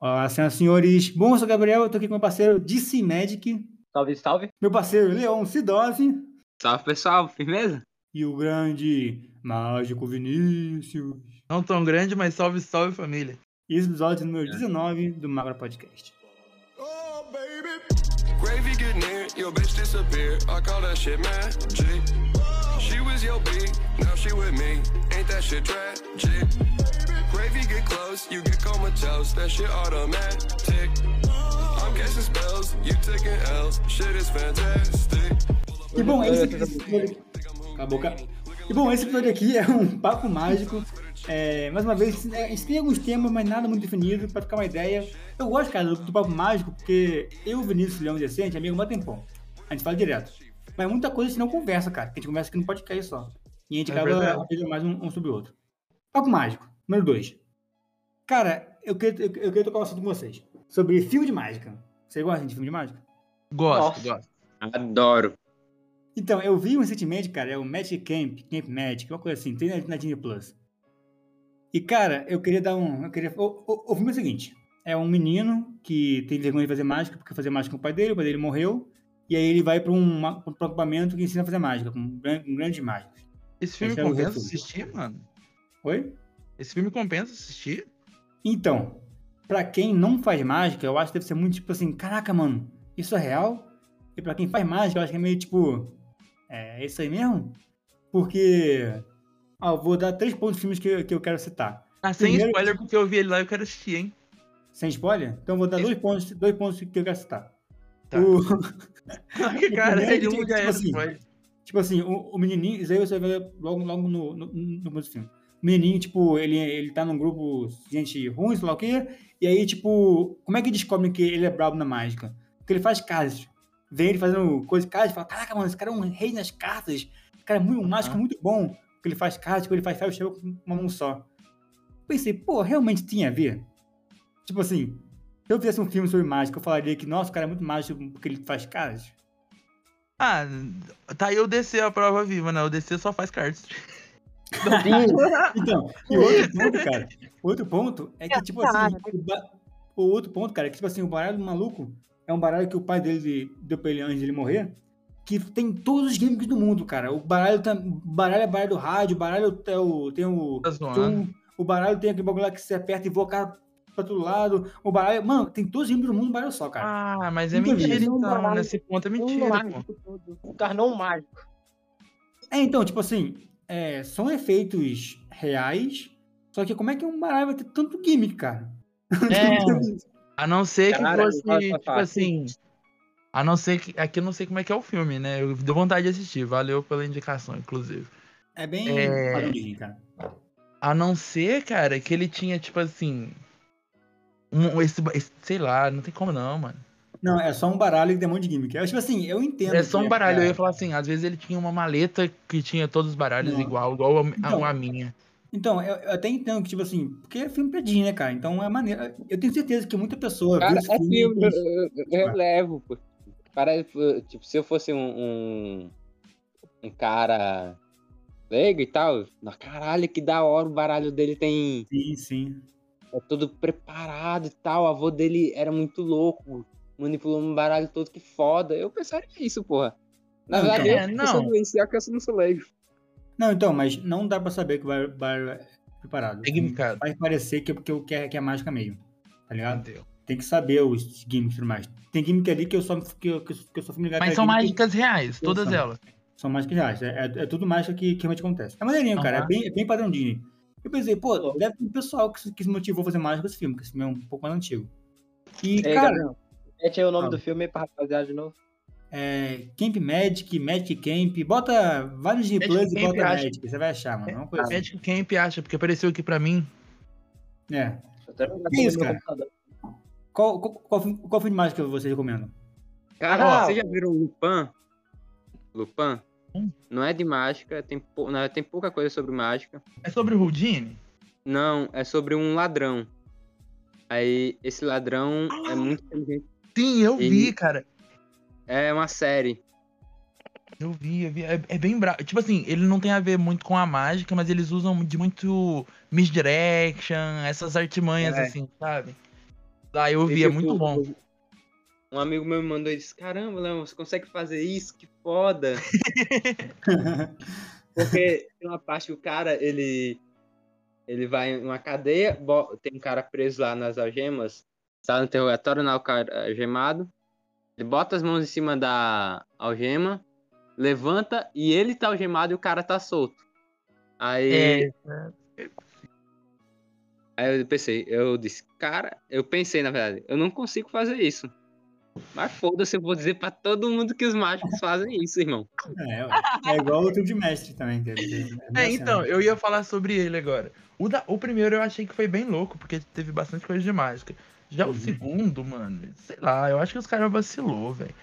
Olá, senhoras e senhores. Bom, eu sou o Gabriel, eu tô aqui com meu parceiro DC Magic, Salve, salve. meu parceiro Leon Sidose Salve pessoal, firmeza? e o grande Mágico Vinícius. Não tão grande, mas salve, salve família. E esse episódio número 19 do Magra Podcast. Oh, baby. Gravy get near, your bitch disappear. I call that shit magic. She was your B, now she with me. Ain't that shit tragic? Get close, you get comatose. That shit automatic. I'm casting spells, you taking L's. Shit is fantastic. E bom, esse episódio... Cala a boca. E bom, esse episódio aqui é um papo mágico. É, mais uma vez, é, a gente tem alguns temas, mas nada muito definido, pra ficar uma ideia. Eu gosto, cara, do, do papo mágico, porque eu, Vinícius Leão Decente, amigo há um tempão. A gente fala direto. Mas muita coisa a gente não conversa, cara. Que a gente conversa aqui no podcast só. E a gente É acaba mais um, um sobre o outro. Papo mágico, número 2. Cara, eu queria, eu, eu queria tocar um assunto com vocês. Sobre filme de mágica. Vocês gostam de filme de mágica? Gosto, Nossa. gosto. Adoro. Então, eu vi recentemente, cara, é o Magic Camp, Camp Magic, uma coisa assim, tem na, na Disney Plus. E, cara, eu queria dar um. Eu queria, o, o, o filme é o seguinte: é um menino que tem vergonha de fazer mágica, porque fazer mágica com o pai dele, o pai dele morreu, e aí ele vai pra um, um acampamento que ensina a fazer mágica, com gran- com grandes mágicos. Esse filme Esse é compensa assistir, mano? Oi? Esse filme compensa assistir? Então, pra quem não faz mágica, eu acho que deve ser muito tipo assim: caraca, mano, isso é real? E pra quem faz mágica, eu acho que é meio tipo: é isso aí mesmo? Porque. Ah, eu vou dar três pontos de filmes que, eu- que eu quero citar. Ah, sem Primeiro- spoiler, porque eu vi ele lá e eu quero assistir, hein? Sem spoiler? Então eu vou dar dois pontos, dois pontos que eu quero citar. Tá. O- cara, ele tipo um é assim, spoiler. tipo assim, o, o menininho, isso aí você vai ver logo, logo no, no, no filme. O menininho, tipo, ele, ele tá num grupo de gente ruim, sei lá o quê, e aí, tipo, como é que descobre que ele é brabo na mágica? Porque ele faz cartas. Vê ele fazendo coisa de cartas e fala, caraca, mano, esse cara é um rei nas cartas. Esse cara é muito, um mágico muito bom. Porque ele faz cartas, tipo, ele faz ferro chego com uma mão só. Pensei, pô, realmente tinha a ver? Tipo assim, se eu fizesse um filme sobre mágica, eu falaria que, nossa, o cara é muito mágico porque ele faz cartas. Ah, tá aí o DC a prova viva, né? O DC só faz cartas. Então, e outro ponto, cara, outro ponto é que, tipo assim, o, outro ponto, cara, é que, tipo assim, o baralho do maluco é um baralho que o pai dele deu pra ele antes de ele morrer, que tem todos os gimmicks do mundo, cara. O baralho, tá, baralho é baralho do rádio, o baralho é o, tem o... Tá tem o baralho tem aquele bagulho lá que você aperta e voa o cara pra todo lado. O baralho, mano, tem todos os gimmicks do mundo no baralho só, cara. Ah, mas é Nunca mentira Um então. baralho- Nesse ponto é Um mentira, pô. mágico um mágico. É, então, tipo assim, é, são efeitos reais, só que como é que um baralho vai ter tanto gimmick, cara? É, a não ser que Cara, fosse, tipo fácil. assim... A não ser que... Aqui eu não sei como é que é o filme, né? Eu deu vontade de assistir. Valeu pela indicação, inclusive. É bem É. cara. A não ser, cara, que ele tinha, tipo assim. Um, esse, esse- sei lá, não tem como não, mano. Não, é só um baralho que tem um monte de gimmick. Eu, tipo assim, eu entendo. É só um baralho. pra- Eu ia falar assim, às vezes ele tinha uma maleta que tinha todos os baralhos Não. igual, igual a, Então, a minha. Então, eu, eu até entendo que, tipo assim, porque é filme pra Disney, né, cara? Então é maneiro. Eu tenho certeza que muita pessoa Cara, é filme. filme, eu, eu- eu relevo, pô. Para, tipo, se eu fosse um, um, um cara leigo e tal, na caralho, que da hora o baralho dele tem. Sim, sim. É todo preparado e tal. O avô dele era muito louco, manipulou um baralho todo que foda. Eu pensaria isso, porra. Na Não, verdade, então. eu, É, eu sou não. que eu não sou leigo. Não, então, mas não dá pra saber que o baralho é preparado. É gimmickado. Faz parecer que, que, que, é, que é mágica mesmo. Tá ligado? Entendeu? Tem que saber os gimmicks e tudo mais. Tem gimmick ali que eu só, que eu, que eu, que eu só fui me ligar Mas que são mágicas reais, todas São. elas. São mágicas reais. É, é, é tudo mágica que, que realmente acontece. É maneirinho, cara. É bem, é bem padrão Disney. Eu pensei, pô, deve ter um pessoal que, se- que se motivou a fazer mágica com esse filme, porque esse filme é um pouco mais antigo. E, Ei, cara, Gabriel, Mete aí o nome Fala. do filme aí pra rapaziada de novo. é, Camp Magic, Magic Camp, bota vários Plus e bota acho. Magic, você vai achar, mano. É uma coisa assim. Magic Camp acha, porque apareceu aqui pra mim. É. Deixa eu até jogar Que isso, cara? Qual, qual, qual, filme- qual filme de mágica você recomenda? Cara, Ah, vocês já viram Lupin? Lupin? Hum. Não é de mágica, tem, pou- não, tem pouca coisa sobre mágica. É sobre o Houdini? Não, é sobre um ladrão. Aí, esse ladrão é muito inteligente. Sim, eu E- vi, cara. É uma série. Eu vi, eu vi. É, é bem bravo. Tipo assim, ele não tem a ver muito com a mágica, mas eles usam de muito misdirection, essas artimanhas, É. assim, sabe? Ah, eu vi, é muito bom. Um amigo meu me mandou e disse: Caramba, Léo, você consegue fazer isso? Que foda. Porque tem uma parte que o cara, ele. Ele vai em uma cadeia, tem um cara preso lá nas algemas, está no interrogatório, na algemado. Ele bota as mãos em cima da algema, levanta e ele tá algemado e o cara tá solto. Aí, É, aí eu pensei, eu disse, cara, eu pensei na verdade, eu não consigo fazer isso. Mas foda-se, eu vou dizer pra todo mundo que os mágicos fazem isso, irmão. É, é igual o truque de mestre também. que é- é- É, então, eu ia falar sobre ele agora. O, da- o primeiro eu achei que foi bem louco, porque teve bastante coisa de mágica. Já o Uhum. segundo, mano, sei lá, eu acho que os caras vacilou, velho.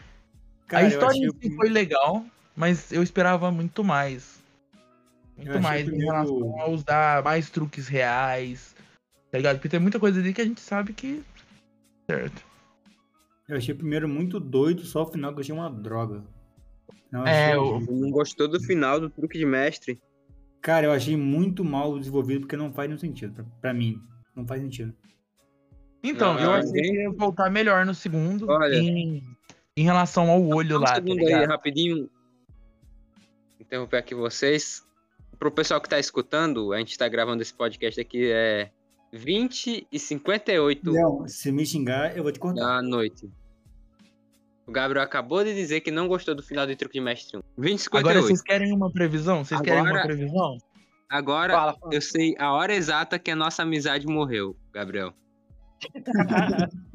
A eu história em si foi legal, mas eu esperava muito mais. Eu Muito mais o em primeiro- relação a usar mais truques reais, tá ligado? Porque tem muita coisa ali que a gente sabe que. Certo. Eu achei o primeiro muito doido, só o final que eu achei uma droga. Não, eu É, o- Não gostou do final do truque de mestre? Cara, eu achei muito mal desenvolvido porque não faz nenhum sentido. Pra, pra mim, não faz sentido. Então, Não, eu achei alguém- que ia voltar melhor no segundo Olha. em, em relação ao olho Um lá, tá segundo aí, ligado? rapidinho. Interromper aqui vocês. Pro pessoal que tá escutando, a gente tá gravando esse podcast aqui, é 20 e 58 Leão, se me xingar, eu vou te cortar. da noite. O Gabriel acabou de dizer que não gostou do final de Truque de Mestre 1. 20 e Agora 58. vocês querem uma previsão? Vocês querem uma Agora- previsão? Agora, Fala, fala. eu sei a hora exata que a nossa amizade morreu, Gabriel.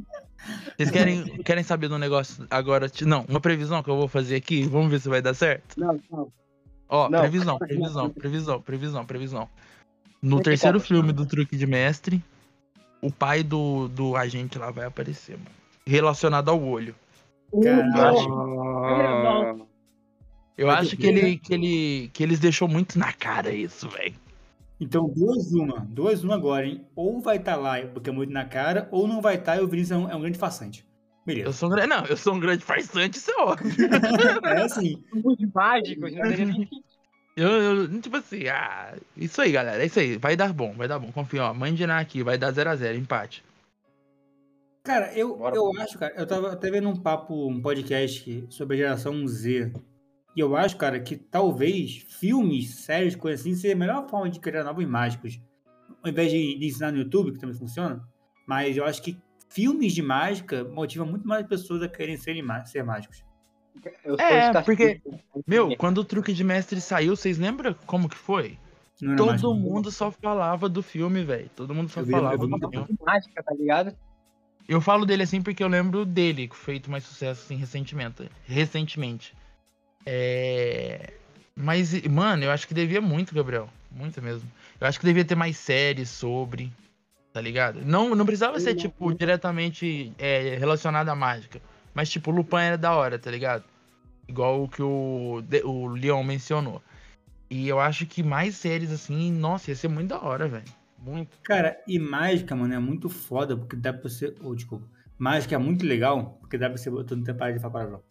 Vocês querem, querem saber do negócio agora? Não, uma previsão que eu vou fazer aqui. Vamos ver se vai dar certo. Não, não. Ó, Não. previsão, previsão, previsão, previsão, previsão. No terceiro filme do Truque de Mestre, o pai do, do agente lá vai aparecer, mano. Relacionado ao olho. Caralho. Eu Vai acho que que, ele, que ele que eles deixou muito na cara isso, velho. Então, duas uma. Duas uma agora, hein? Ou vai estar lá porque é muito na cara, ou não vai estar e o Vinícius é um, é um grande farsante. Eu Beleza. sou um grande. Não, eu sou um grande farsante, isso é óbvio. É assim. Muito teria nem Eu, eu, tipo assim, ah, isso aí, galera, é isso aí. Vai dar bom, vai dar bom. Confia, ó. Mãe de aqui, vai dar 0x0, empate. Cara, eu, Bora. eu acho, cara, eu tava até vendo um papo, um podcast sobre a geração Z. E eu acho, cara, que talvez filmes, séries, coisas assim, seja a melhor forma de criar novos mágicos. Ao invés de, de ensinar no YouTube, que também funciona. Mas eu acho que filmes de mágica motivam muito mais pessoas a serem má- ser mágicos. Eu sou É, porque- Meu, quando o Truque de Mestre saiu, vocês lembram como que foi? Todo mundo só falava do filme, velho. Todo mundo só Eu vi- falava eu vi do filme. mágica, tá ligado? Eu falo dele assim porque eu lembro dele, feito mais sucesso assim recentemente. Recentemente. É... Mas, mano, eu acho que devia muito, Gabriel. Muito mesmo. Eu acho que devia ter mais séries sobre. Tá ligado? Não, não precisava ser, tipo, diretamente é, relacionado à mágica. Mas, tipo, Lupin era da hora, tá ligado? Igual o que o, o Leon mencionou. E eu acho que mais séries assim, nossa, ia ser muito da hora, velho. Muito. Cara, e mágica, mano, é muito foda, porque dá pra você. Oh, desculpa. Mágica é muito legal, porque dá pra você. Eu tô no tempo de falar palavrão.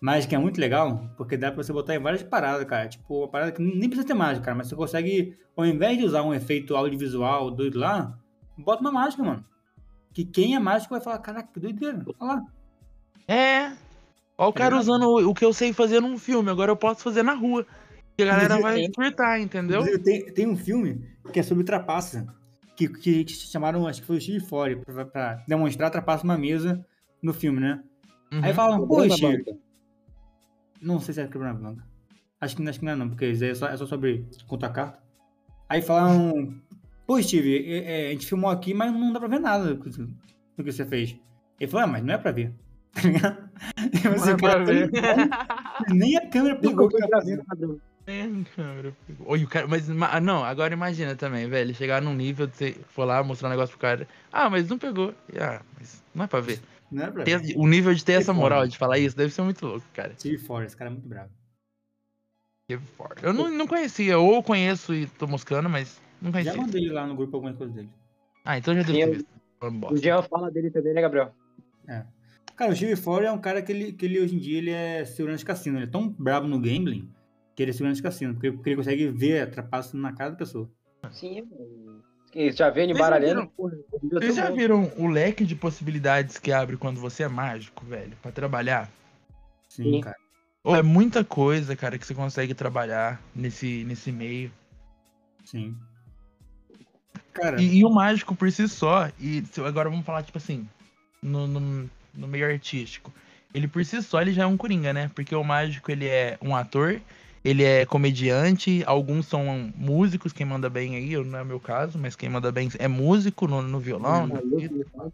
Mágica é muito legal, porque dá pra você botar em várias paradas, cara. Tipo, uma parada que nem precisa ter mágica, cara, mas você consegue, ao invés de usar um efeito audiovisual doido lá, bota uma mágica, mano. Que quem é mágico vai falar, caraca, que doideira. Olha lá. É. Ó, o cara ligado? usando o, o que eu sei fazer num filme, agora eu posso fazer na rua. E a galera vai tem- surtar, entendeu? Tem, tem um filme que é sobre trapaça, que, que, que chamaram, acho que foi o Steve Fore, pra, pra demonstrar trapaça numa mesa no filme, né? Uhum. Aí falam, pô, banca. Não sei se é quebrando a banca. Acho que, acho que não é não, porque isso aí é só, é só sobre contar carta. Aí falam, pô, Steve, é- é, a gente filmou aqui, mas não dá pra ver nada do que, do que você fez. Ele falou, ah, mas não é pra ver. Tá ligado? E Não você, é pra cara, ver. Nem a câmera pegou. fazendo. padrão. É, cara. Oi, o cara, mas ma- não, agora imagina também, velho, chegar num nível de você for lá mostrar um negócio pro cara. Ah, mas não pegou. Ah, mas não é pra ver. Não é pra Ter- o nível de ter essa moral foda. de falar isso deve ser muito louco, cara. Steve Fore, esse cara é muito bravo. Que foda. Eu não, não conhecia, ou conheço e tô moscando, mas não Já conhecia. mandei lá no grupo algumas coisas dele. Ah, então já Sim, ter eu- visto. O. Jean fala dele também, né, Gabriel? Cara, o Steve Fore é um cara que ele, que ele hoje em dia ele é segurança de cassino. Ele é tão bravo no gambling que ele é segurança de cassino, porque, porque ele consegue ver a trapaça na cara da pessoa. Sim, mano. E já vem ele Vocês já embaralhando. Vocês já viram o leque de possibilidades que abre quando você é mágico, velho, pra trabalhar? Sim, Sim. cara. Ô, é muita coisa, cara, que você consegue trabalhar nesse, nesse meio. Sim. Cara, E, e o mágico por si só, e se- agora vamos falar, tipo assim, no, no, no meio artístico. Ele por si só, ele já é um coringa, né? Porque o mágico, ele é um ator, ele é comediante, alguns são músicos, quem manda bem aí, eu- não é o meu caso, mas quem manda bem é músico no, no violão. guitarra.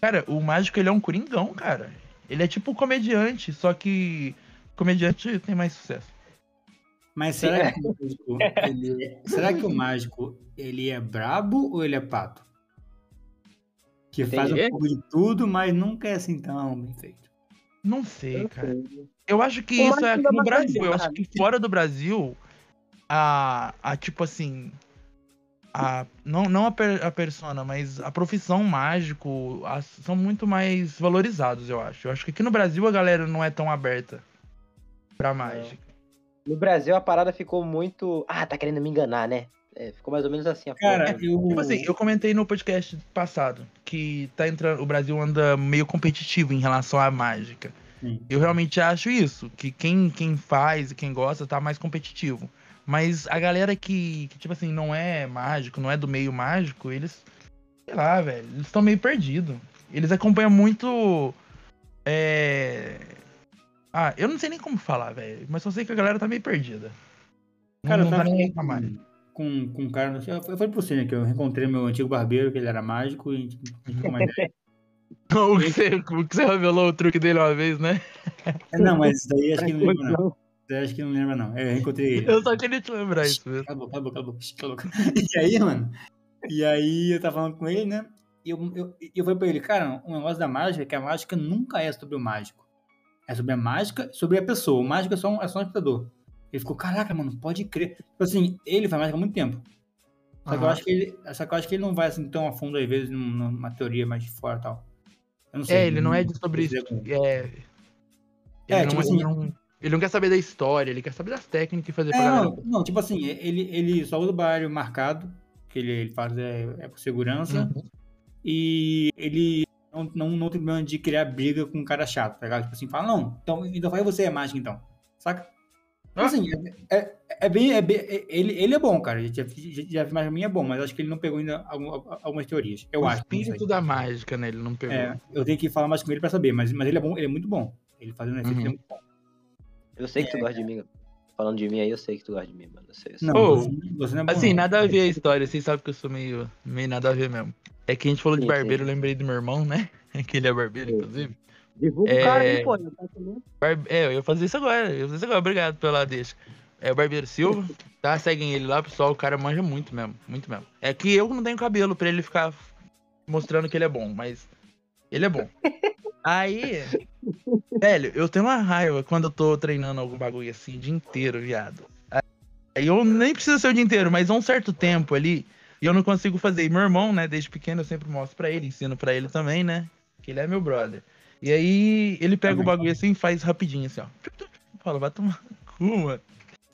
Cara, o mágico, ele é um coringão, cara. Ele é tipo comediante, só que comediante tem mais sucesso. mas será que, o mágico, ele é- será que o mágico ele é brabo ou ele é pato? Que faz um Entendi. pouco de tudo, mas nunca é assim tão bem feito. Não sei, cara. Eu acho que isso é aqui no Brasil. Eu acho que fora do Brasil, a, a tipo assim. A, não não a, per, a persona, mas a profissão mágico as- são muito mais valorizados, eu acho. Eu acho que aqui no Brasil a galera não é tão aberta pra mágica. No Brasil a parada ficou muito. Ah, tá querendo me enganar, né? É, ficou mais ou menos assim a Cara, eu. Tipo assim, eu comentei no podcast passado que tá entrando, o Brasil anda meio competitivo em relação à mágica. Sim. Eu realmente acho isso, que quem, quem faz e quem gosta tá mais competitivo. Mas a galera que, que, tipo assim, não é mágico, não é do meio mágico, eles, sei lá, velho, eles estão meio perdidos. Eles acompanham muito. É. Ah, eu não sei nem como falar, velho, mas só sei que a galera tá meio perdida. Não- Cara, não eu tá falando com a mágica. Com, com um cara. Eu falei pra você, né? Que eu reencontrei meu antigo barbeiro, que ele era mágico, e a gente ficou uma ideia. o, que você, o que você revelou o truque dele uma vez, né? É, Não, mas isso daí acho que não lembra, não. Isso daí acho que não lembra, não. É, Eu reencontrei ele. Eu só queria te lembrar isso mesmo. Cala a boca, cala a boca, cala a boca, cala a boca. E aí, mano, e aí eu tava falando com ele, né? E eu, eu, eu falei pra ele, cara, o negócio da mágica é que a mágica nunca é sobre o mágico. É sobre a mágica, sobre a pessoa. O mágico é só um, é só um espectador. Ele ficou, caraca, mano, pode crer. Tipo assim, ele faz mágica há muito tempo. Só que, eu acho que ele, só que eu acho que ele não vai assim tão a fundo, às vezes, num- numa teoria mais de fora e tal. Eu não sei. É, ele não é de sobre isso. É. Ele, É, não, tipo ele, assim- não, ele não quer saber da história, ele quer saber das técnicas e fazer É, pra galera. não, não, tipo assim, ele, ele só usa o baralho marcado, que ele, ele faz é, é por segurança, Uhum. e ele não, não, não tem problema de criar briga com um cara chato, tá ligado? Tipo assim, fala, não, então, então faz você a mágica então, saca? Ah. assim, é, é, é bem, é bem- é- ele, ele é bom, cara, já, já, já fiz mágica minha é bom, mas acho que ele não pegou ainda algum- algumas teorias, eu o acho. espírito da mágica, né? Ele não pegou. É, eu tenho que falar mais com ele pra saber, mas, mas ele é bom, ele é muito bom. Ele fazendo efeito, Uhum. ele é muito bom. Eu sei que tu gosta de mim. Falando de mim aí, eu sei que tu gosta de mim, mano. Eu sei, eu sei. Não, Ô, você, você não é bom. Assim, não. nada a ver a história, vocês sabem que eu sou meio, meio nada a ver mesmo. É que a gente falou de Sim, barbeiro, eu sim. lembrei do meu irmão, né? Que ele é barbeiro, Sim. inclusive. Divulga É. o cara aí, pô. eu tô entendendo. Barbe- É, eu ia fazer isso agora, eu ia fazer isso agora, obrigado pela deixa. É o Barbeiro Silva, tá? Seguem ele lá, pessoal, o cara manja muito mesmo, muito mesmo. É que eu não tenho cabelo pra ele ficar mostrando que ele é bom, mas ele é bom. Aí, velho, eu tenho uma raiva quando eu tô treinando algum bagulho assim o dia inteiro, viado. Aí eu nem preciso ser o dia inteiro, mas há um certo tempo ali, e eu não consigo fazer. E meu irmão, né, desde pequeno eu sempre mostro pra ele, ensino pra ele também, né? Que ele é meu brother. E aí ele pega o bagulho assim e faz rapidinho, assim, ó. Fala, vai tomar no cu, mano.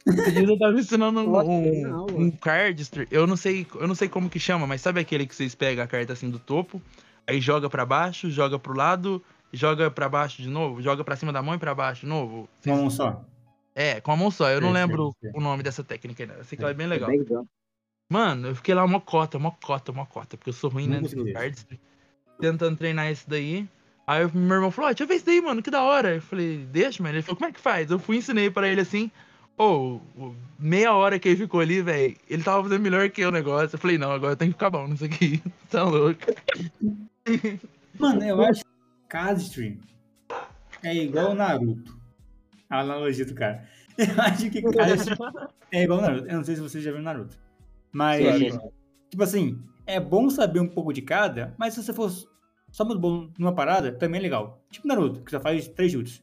Eu tava ensinando um, um, não, um cardster. Eu não sei, eu não sei como que chama, mas sabe aquele que vocês pegam a carta assim do topo, aí joga pra baixo, joga pro lado, joga pra baixo de novo, joga pra cima da mão e pra baixo de novo. Com a mão só. É, com a mão só. Eu não lembro sei. o nome dessa técnica ainda. Eu sei que ela é bem legal. Bem legal. Mano, eu fiquei lá mocota, mocota, mocota, porque eu sou ruim, Não né, consegui nesses ver. cards. Tentando treinar esse daí. Aí o meu irmão falou, ó, deixa eu ver isso daí, mano, que da hora. Eu falei, deixa, mano. Ele falou, como é que faz? Eu fui e ensinei pra ele assim. Ô, o- meia hora que ele ficou ali, velho, ele tava fazendo melhor que eu o negócio. Eu falei, não, agora eu tenho que ficar bom nisso aqui. tá louco. Mano, eu acho que Cardstream é igual o Naruto. A analogia do cara. Eu acho que Cardstream é igual o Naruto. Eu não sei se vocês já viram Naruto. Mas, sim. tipo assim, é bom saber um pouco de cada, mas se você for só muito bom numa parada, também é legal. Tipo Naruto, que só faz três chutes.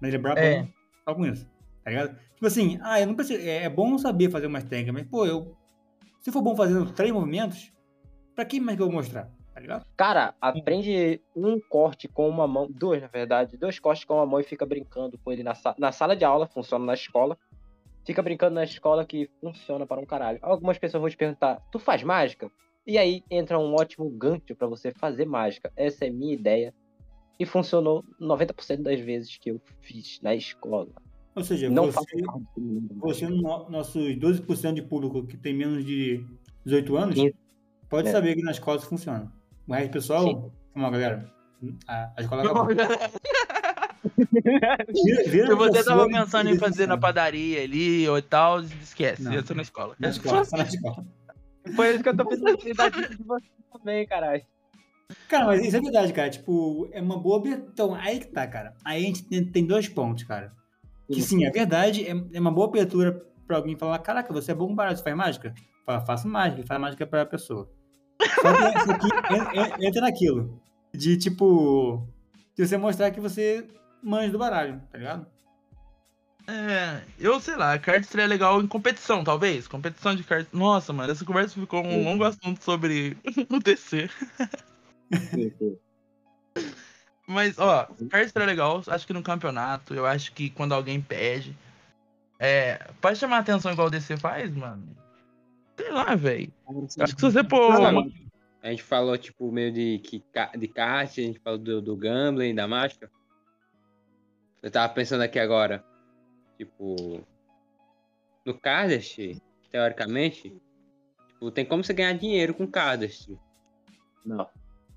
Mas ele é brabo É. só com isso. Tá ligado? Tipo assim, ah, eu não preciso. É, é bom saber fazer umas técnicas, mas, pô, eu. Se for bom fazendo três movimentos, pra que mais que eu vou mostrar? Tá ligado? Cara, aprende um corte com uma mão, dois na verdade, dois cortes com uma mão e fica brincando com ele na, sa- na sala de aula, funciona na escola. Fica brincando na escola que funciona para um caralho. Algumas pessoas vão te perguntar, tu faz mágica? E aí entra um ótimo gancho pra você fazer mágica. Essa é minha ideia. E funcionou 90% das vezes que eu fiz na escola. Ou seja, Não você, você no, nossos 12% de público que tem menos de 18 anos, Sim. pode É. saber que na escola isso funciona. O resto do pessoal, lá, galera. A, a escola acabou. Vira, Se você tava pensando em fazer na padaria ali ou tal, esquece. Não. Entra na escola. Na escola, só na escola. Foi isso que eu tô pensando em dar dica de você também, caralho. Cara, mas isso é verdade, cara. Tipo, é uma boa. abertura. Então, aí que tá, cara. Aí a gente tem, dois pontos, cara. Que sim, é verdade, é, é uma boa abertura pra alguém falar: caraca, você é bom para você faz mágica? Fala, faço mágica, faz mágica pra pessoa. Só que isso aqui en- en- entra naquilo. De tipo. De você mostrar que você manja do baralho, tá ligado? É, eu sei lá, cardistry é legal em competição, talvez. Competição de cards. Nossa, mano, essa conversa ficou um longo assunto sobre o DC. Mas, ó, cardistry é legal, acho que no campeonato, eu acho que quando alguém pede. É, pode chamar atenção igual o DC faz, mano. Sei lá, velho. Acho que se você pôr. A gente falou, tipo, meio de, de kart, a gente falou do, do gambling, da mágica. Eu tava pensando aqui agora, tipo, no Cardest, teoricamente, tipo, tem como você ganhar dinheiro com Cardest. Não.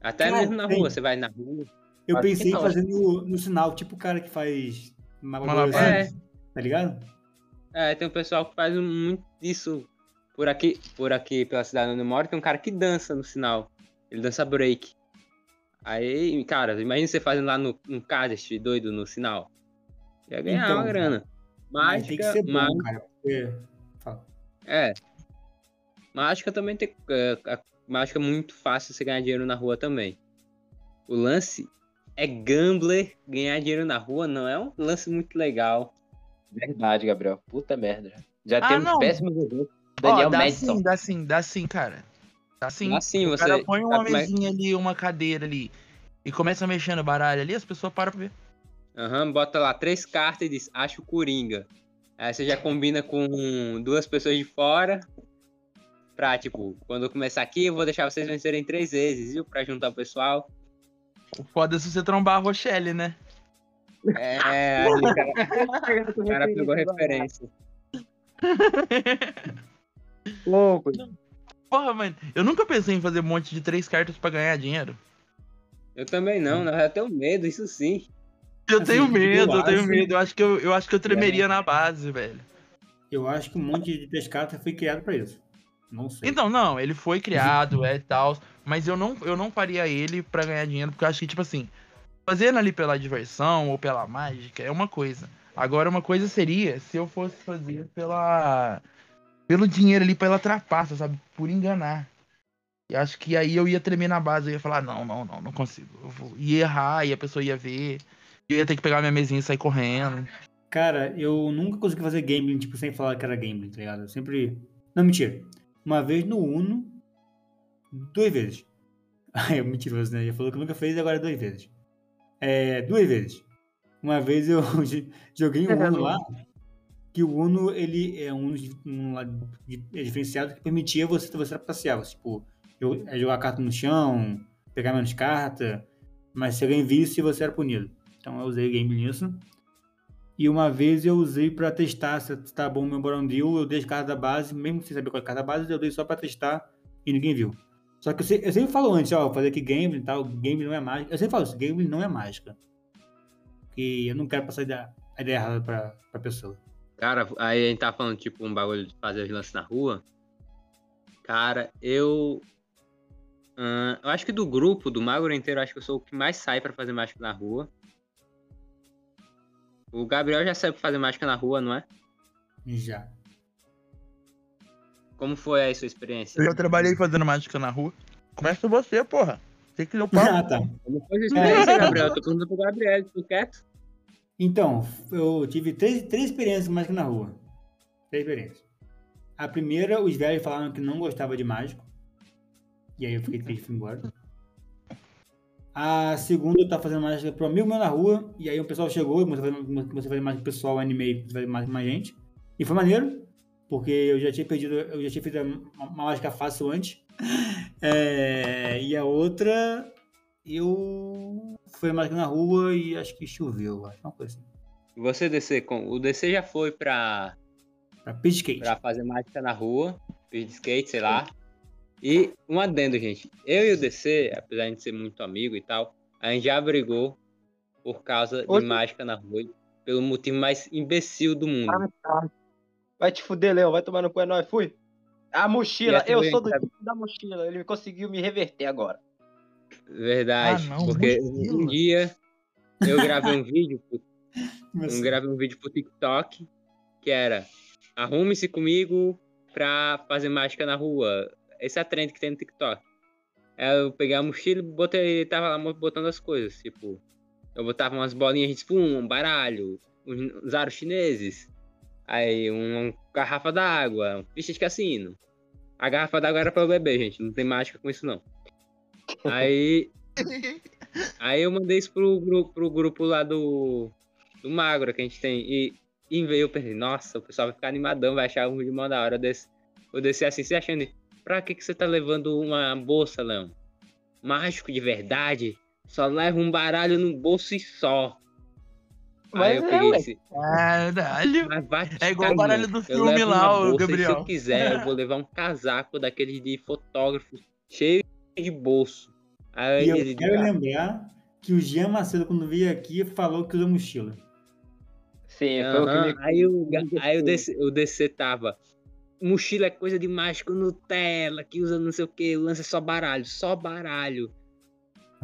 Até Não, mesmo na tem. rua, você vai na rua. Eu pensei em não. fazer no, no sinal, tipo o cara que faz Malabar. malabarismo, tá ligado? É, tem um pessoal que faz muito disso por aqui, por aqui pela cidade onde eu moro, tem um cara que dança no sinal. Ele dança break. Aí, cara, imagina você fazendo lá no Cardest doido no sinal. Ia ganhar Então, uma grana. Mas tem que Mágica, ser bom, má- cara. Porque... Fala. é. Mágica também tem. é, a mágica é muito fácil você ganhar dinheiro na rua também. O lance é gambler ganhar dinheiro na rua, não é um lance muito legal. Verdade, Gabriel. Puta merda. Já Ah, temos não. péssimos exemplos. Ó, Daniel dá Madison. sim, dá sim, dá sim, cara. Dá sim. Assim, o você. cara põe uma como é- mesinha ali, uma cadeira ali, e começa a mexer no baralho ali, as pessoas param pra ver. Aham, bota lá três cartas e diz, acho Coringa. Aí você já combina com duas pessoas de fora. Pra, tipo, quando eu começar aqui, eu vou deixar vocês vencerem três vezes, viu? Pra juntar o pessoal. O foda é se você trombar a Rochelle, né? É, aí o cara, o cara pegou a referência. Louco. Porra, mano, eu nunca pensei em fazer um monte de três cartas pra ganhar dinheiro. Eu também não, na verdade eu tenho medo, isso sim. Eu Assim, tenho eu medo, eu tenho acho- medo. Eu acho que eu, eu acho que eu tremeria na base, velho. Eu acho que um monte de pescata foi criado pra isso. Não sei. Então, não, ele foi criado, é tal, mas eu não, eu não faria ele pra ganhar dinheiro, porque eu acho que, tipo assim, fazendo ali pela diversão ou pela mágica é uma coisa. Agora, uma coisa seria se eu fosse fazer pela. pelo dinheiro ali, pela trapaça, sabe? Por enganar. E acho que aí eu ia tremer na base, eu ia falar, não, não, não, não consigo. Eu. Ia errar, e a pessoa ia ver. Ia ter que pegar minha mesinha e sair correndo. Cara, eu nunca consegui fazer gambling, tipo, sem falar que era gambling, tá ligado? Eu sempre. Não, mentira. Uma vez no Uno, duas vezes. Ai, é mentiroso, né? Ele falou que nunca fez e agora é duas vezes. É, duas vezes. Uma vez eu joguei um Uno lá, que o Uno, ele é um, um é diferenciado que permitia você, você passear. Você, tipo, é jogar carta no chão, pegar menos carta, mas se alguém visse, você era punido. Então eu usei game nisso. E uma vez eu usei pra testar se tá bom o meu Borondil, eu dei as cartas da base, mesmo sem saber qual é a carta da base, eu dei só pra testar e ninguém viu. Só que eu, eu sempre falo antes, ó, fazer aqui gambling e tal, gambling não é mágica. Eu sempre falo isso, gambling não é mágica. Porque eu não quero passar a ideia, a ideia errada pra, pra pessoa. Cara, aí a gente tá falando, tipo, um bagulho de fazer os lances na rua. Cara, eu. ahn, eu acho que do grupo, do Magro inteiro, acho que eu sou o que mais sai pra fazer mágica na rua. O Gabriel já saiu pra fazer mágica na rua, não é? Já. Como foi aí a sua experiência? Eu já trabalhei fazendo mágica na rua. Começa você, porra. Você que deu ah, papo. tá. Como foi a sua experiência, Gabriel? Eu tô perguntando pro Gabriel, tu quieto? Então, eu tive três, três experiências mágicas na rua. Três experiências. A primeira, os velhos falaram que não gostava de mágico. E aí eu fiquei triste e fui embora. A segunda, eu tava fazendo mágica pro amigo meu na rua. E aí o pessoal chegou, comecei a fazer, comecei a fazer mágica pessoal, animei, comecei a fazer mágica com mais gente. E foi maneiro, porque eu já tinha perdido, eu já tinha feito uma, uma mágica fácil antes. É, e a outra, eu fui mais na rua e acho que choveu, acho uma coisa assim. E Você, DC, com... o DC já foi pra, Pra pitch skate. pra fazer mágica na rua, speed skate, sei lá. E um adendo, gente. Eu e o DC, apesar de ser muito amigo e tal, a gente já brigou por causa de mágica na rua. Pelo motivo mais imbecil do mundo. Ah, tá. Vai te fuder, Leão. Vai tomar no cu, é nóis. Fui. A mochila. Eu sou do time da mochila. Ele conseguiu me reverter agora. Verdade. Ah, não, porque mochila. um dia eu gravei um vídeo, pro- Mas- eu gravei um vídeo pro TikTok que era arrume-se comigo pra fazer mágica na rua. Esse é a trend que tem no TikTok. Aí eu peguei a mochila e botei, tava lá botando as coisas, tipo, eu botava umas bolinhas de espuma, um baralho, uns aros chineses, aí uma garrafa d'água, ficha de cassino. A garrafa d'água era pra eu beber, gente, não tem mágica com isso não. Aí Aí eu mandei isso pro grupo, pro grupo lá do, do Magro que a gente tem. E, e veio eu pensei, nossa, o pessoal vai ficar animadão, vai achar um vídeo mó da hora. Eu desci, eu desci assim, se achando, pra que, que você tá levando uma bolsa, Leão? Mágico de verdade? Só leva um baralho no bolso e só. Aí Mas eu é, esse. Caralho. Mas vai te É igual o baralho do Eu filme levo lá, bolsa, e Se Gabriel. eu quiser, eu vou levar um casaco daqueles de fotógrafo cheio de bolso. Aí E eu quero lembrar que o Jean Macedo, quando veio aqui, falou que usa mochila. Sim, foi o que me... Aí, o, aí o, DC, o DC tava. Mochila é coisa de mágico Nutella, que usa não sei o que, lança só baralho, só baralho.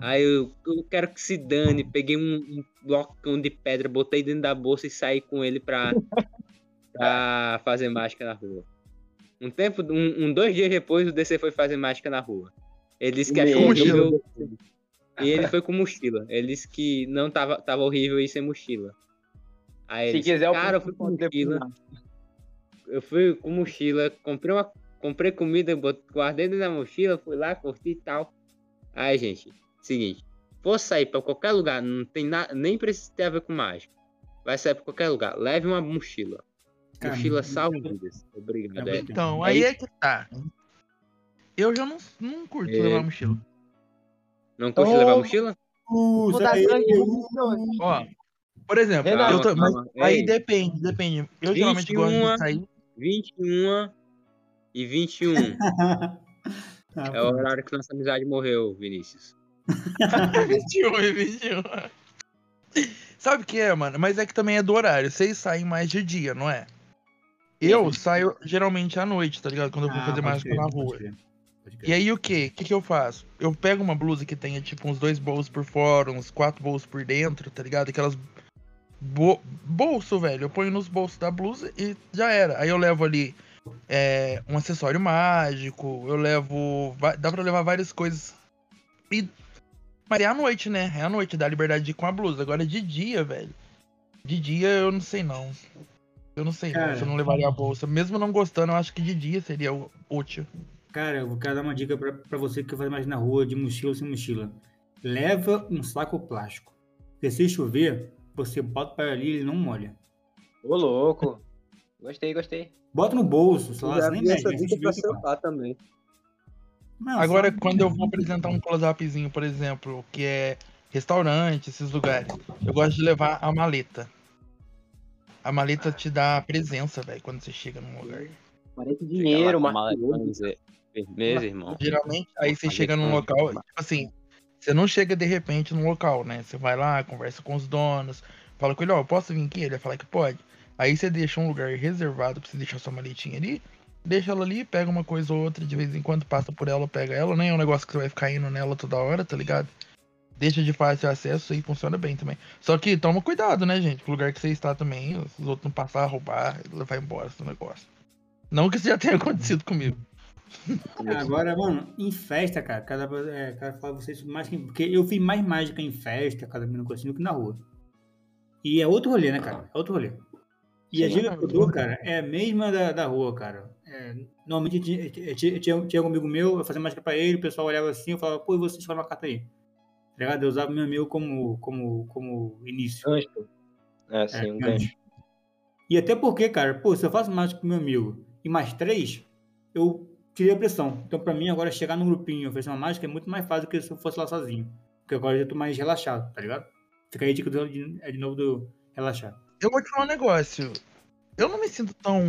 Aí eu, eu quero que se dane, peguei um, um blocão de pedra, botei dentro da bolsa e saí com ele pra, pra fazer mágica na rua. Um tempo, um, um- dois dias depois, o DC foi fazer mágica na rua. Ele disse que achou Meu horrível. E ele foi com mochila. Ele disse que não tava, tava horrível ir sem mochila. Aí ele Se disse, quiser, cara, eu fui com mochila. lá. Eu fui com mochila, comprei uma, comprei comida, guardei dentro da mochila, fui lá, curti e tal. Aí, gente, seguinte, for sair pra qualquer lugar, não tem nada, nem precisa ter a ver com mágica. Vai sair pra qualquer lugar, leve uma mochila. Cara, mochila salva vidas. Obrigado. É É. Então, aí é que tá. Eu já não, não curto É. levar mochila. Não curte Ô, levar mochila? Gangue. Ó, por exemplo, tô, mas calma. aí depende, depende. Eu geralmente gosto 21. de sair. 21 e 21. Ah, é o horário que nossa amizade morreu, Vinícius. 21 e 21. Sabe o que é, mano? Mas é que também é do horário. Vocês saem mais de dia, não é? Eu saio geralmente à noite, tá ligado? Quando eu vou Ah, fazer mágica na pode rua. pode. E aí o que? O que, que eu faço? Eu pego uma blusa que tenha tipo uns dois bolsos por fora, uns quatro bolsos por dentro, tá ligado? Aquelas bo bolso, velho. Eu ponho nos bolsos da blusa e já era. Aí eu levo ali é, um acessório mágico, eu levo. Dá pra levar várias coisas. E... Mas é à noite, né? É à noite, dá liberdade de ir com a blusa. Agora de dia, velho. De dia eu não sei não. Eu não sei não, Cara. se eu não levaria a bolsa. Mesmo não gostando, eu acho que de dia seria útil. Cara, eu quero dar uma dica pra, pra você que fazer mais na rua, de mochila ou sem mochila. Leva um saco plástico. Porque se chover, você bota para ali e ele não molha. Ô, louco. Gostei, gostei. Bota no bolso, sei lá, você nem mexe, você bota. celular também. Não, Agora, só- quando eu vou apresentar um close-upzinho, por exemplo, que é restaurante, esses lugares, eu gosto de levar a maleta. A maleta te dá presença, velho, quando você chega num lugar. Parece dinheiro, mas. Firmeza, irmão. Geralmente, aí você Maleta chega num local, tipo assim, você não chega de repente num local, né? Você vai lá, conversa com os donos, fala com ele, ó, eu posso vir aqui? Ele vai falar que pode. Aí você deixa um lugar reservado pra você deixar sua maletinha ali, deixa ela ali, pega uma coisa ou outra, de vez em quando passa por ela, pega ela, nem é um negócio que você vai ficar indo nela toda hora, tá ligado? Deixa de fácil acesso e funciona bem também. Só que toma cuidado, né, gente? Com o lugar que você está também, os outros não passar a roubar levar embora seu negócio. Não que isso já tenha acontecido comigo. Agora, mano, em festa, cara, cada, é, cada fala vocês mais que. Porque eu fiz mais mágica em festa, cada menino do que na rua. E é outro rolê, né, cara? É outro rolê. E a Sim, dica é que eu dou, cara, é a mesma da, da rua, cara. É, normalmente tinha, tinha, tinha, um amigo meu, eu fazia mágica pra ele, o pessoal olhava assim, eu falava, pô, e você escolhe uma carta aí. Tá ligado? Eu usava meu amigo como, como, como início. Gancho. É, sim, um gancho. E até porque, cara, pô, se eu faço mágica com meu amigo e mais três, eu tirei a pressão. Então, pra mim, agora chegar num grupinho e oferecer uma mágica é muito mais fácil do que se eu fosse lá sozinho. Porque agora eu já tô mais relaxado, tá ligado? Fica aí do- de, é de novo do relaxar. Eu vou te falar um negócio. Eu não me sinto tão.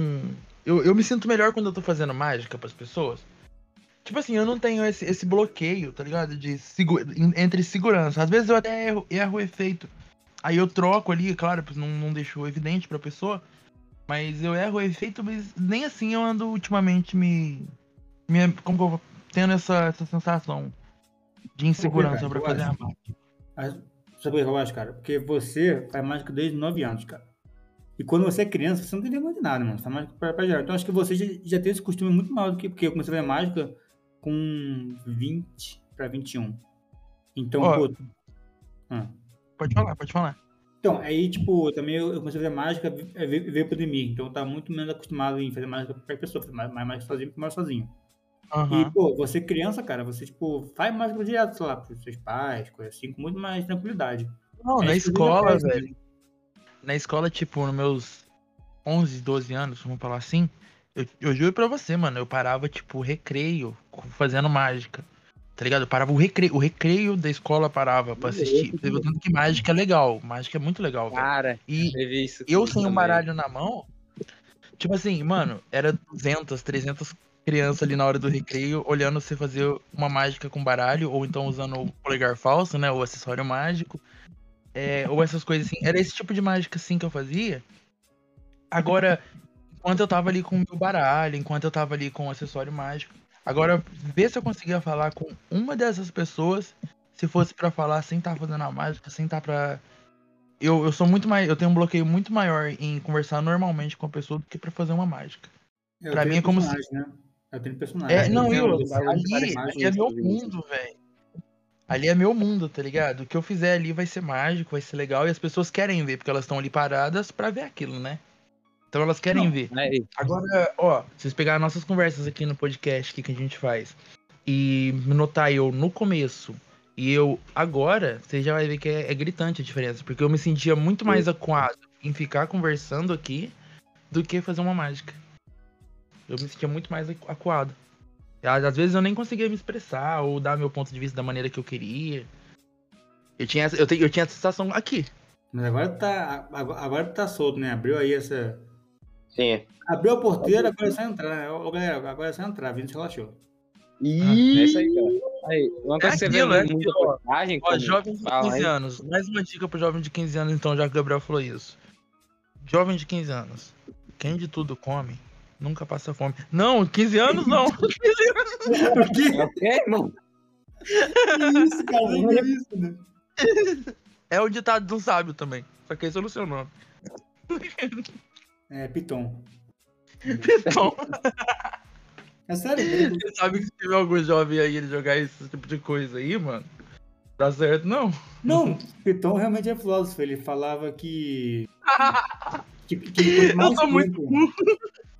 Eu, eu me sinto melhor quando eu tô fazendo mágica pras pessoas. Tipo assim, eu não tenho esse, esse bloqueio, tá ligado? De segu- en- entre segurança. Às vezes eu até erro, erro o efeito. Aí eu troco ali, claro, não, não deixo evidente pra pessoa. Mas eu erro o efeito, mas nem assim eu ando ultimamente me. Me como eu vou. Tendo essa, essa sensação de insegurança eu fazer a. Mas, sabe o que eu acho, cara? Porque você faz mágica desde 9 anos, cara. E quando você é criança, você não tem vergonha de nada, mano. Você faz mágica pra, pra geral. Então acho que você já, já tem esse costume muito maior do que. Porque eu comecei a fazer mágica com 20 pra 21. Então, Ó. pô. Ah. Pode falar, pode falar. Então, aí, tipo, também eu comecei a fazer mágica, eh, veio, veio pandemia. Então eu tava muito menos acostumado em fazer mágica pra pessoa, fazer mais, mais mágica sozinho, porque moro sozinho. Aham. E, pô, você criança, cara, você, tipo, faz mágica direto, sei lá, pros seus pais, coisa assim, com muito mais tranquilidade. Não, É na eu escola, faço, velho. Na escola, tipo, nos meus 11, 12 anos, vamos falar assim, eu, eu juro pra você, mano, eu parava, tipo, recreio, fazendo mágica. Tá ligado? Eu parava o recreio, o recreio da escola parava pra assistir. Você viu tanto que mágica é legal. Mágica é muito legal, velho. Cara, E teve eu comigo sem um baralho na mão, tipo assim, mano, era 200, 300 crianças ali na hora do recreio olhando você fazer uma mágica com baralho, ou então usando o polegar falso, né, o acessório mágico, é, ou essas coisas assim. Era esse tipo de mágica assim que eu fazia. Agora, enquanto eu tava ali com o meu baralho, enquanto eu tava ali com o acessório mágico, agora vê se eu conseguia falar com uma dessas pessoas, se fosse pra falar sem estar fazendo a mágica, sem estar pra eu, eu sou muito mais. Eu tenho um bloqueio muito maior em conversar normalmente com a pessoa do que pra fazer uma mágica. Tenho mim é como se- Né? Eu tenho personagem. É, não, eu. de Ali, ali é meu mundo, velho. Ali é meu mundo, tá ligado? O que eu fizer ali vai ser mágico, vai ser legal e as pessoas querem ver, porque elas estão ali paradas pra ver aquilo, né? Então elas querem Não, ver. É, Agora, ó, vocês pegaram nossas conversas aqui no podcast que, que a gente faz e notar eu no começo e eu agora, você já vai ver que é, é gritante a diferença, porque eu me sentia muito mais acuado em ficar conversando aqui do que fazer uma mágica. Eu me sentia muito mais acu- acuado. Às vezes eu nem conseguia me expressar ou dar meu ponto de vista da maneira que eu queria. Eu tinha, essa- eu, te- eu tinha essa sensação aqui. Mas agora tá, agora tá solto, né? Abriu aí essa... Sim. Abriu a porteira, agora é só entrar, né? Ô, galera, agora é só entrar, Vinícius relaxou. é isso aí, cara. Aí, uma coisa É que você aquilo, vê é muita ó. postagem, Ó, como jovem de fala 15 aí, anos. Mais uma dica pro jovem de 15 anos, então, já que o Gabriel falou isso. Jovem de 15 anos. Quem de tudo come, nunca passa fome. Não, 15 anos não. O que É o quê, irmão? isso, cara? Que é isso, né? É o ditado um sábio também. Só que esse é o seu nome. É, Piton. Então, É sério? você sabe que se tiver algum jovem aí ele jogar esse tipo de coisa aí, mano, tá certo não? Não, Piton realmente é filósofo. Ele falava que. que, que mais Eu tô muito tempo,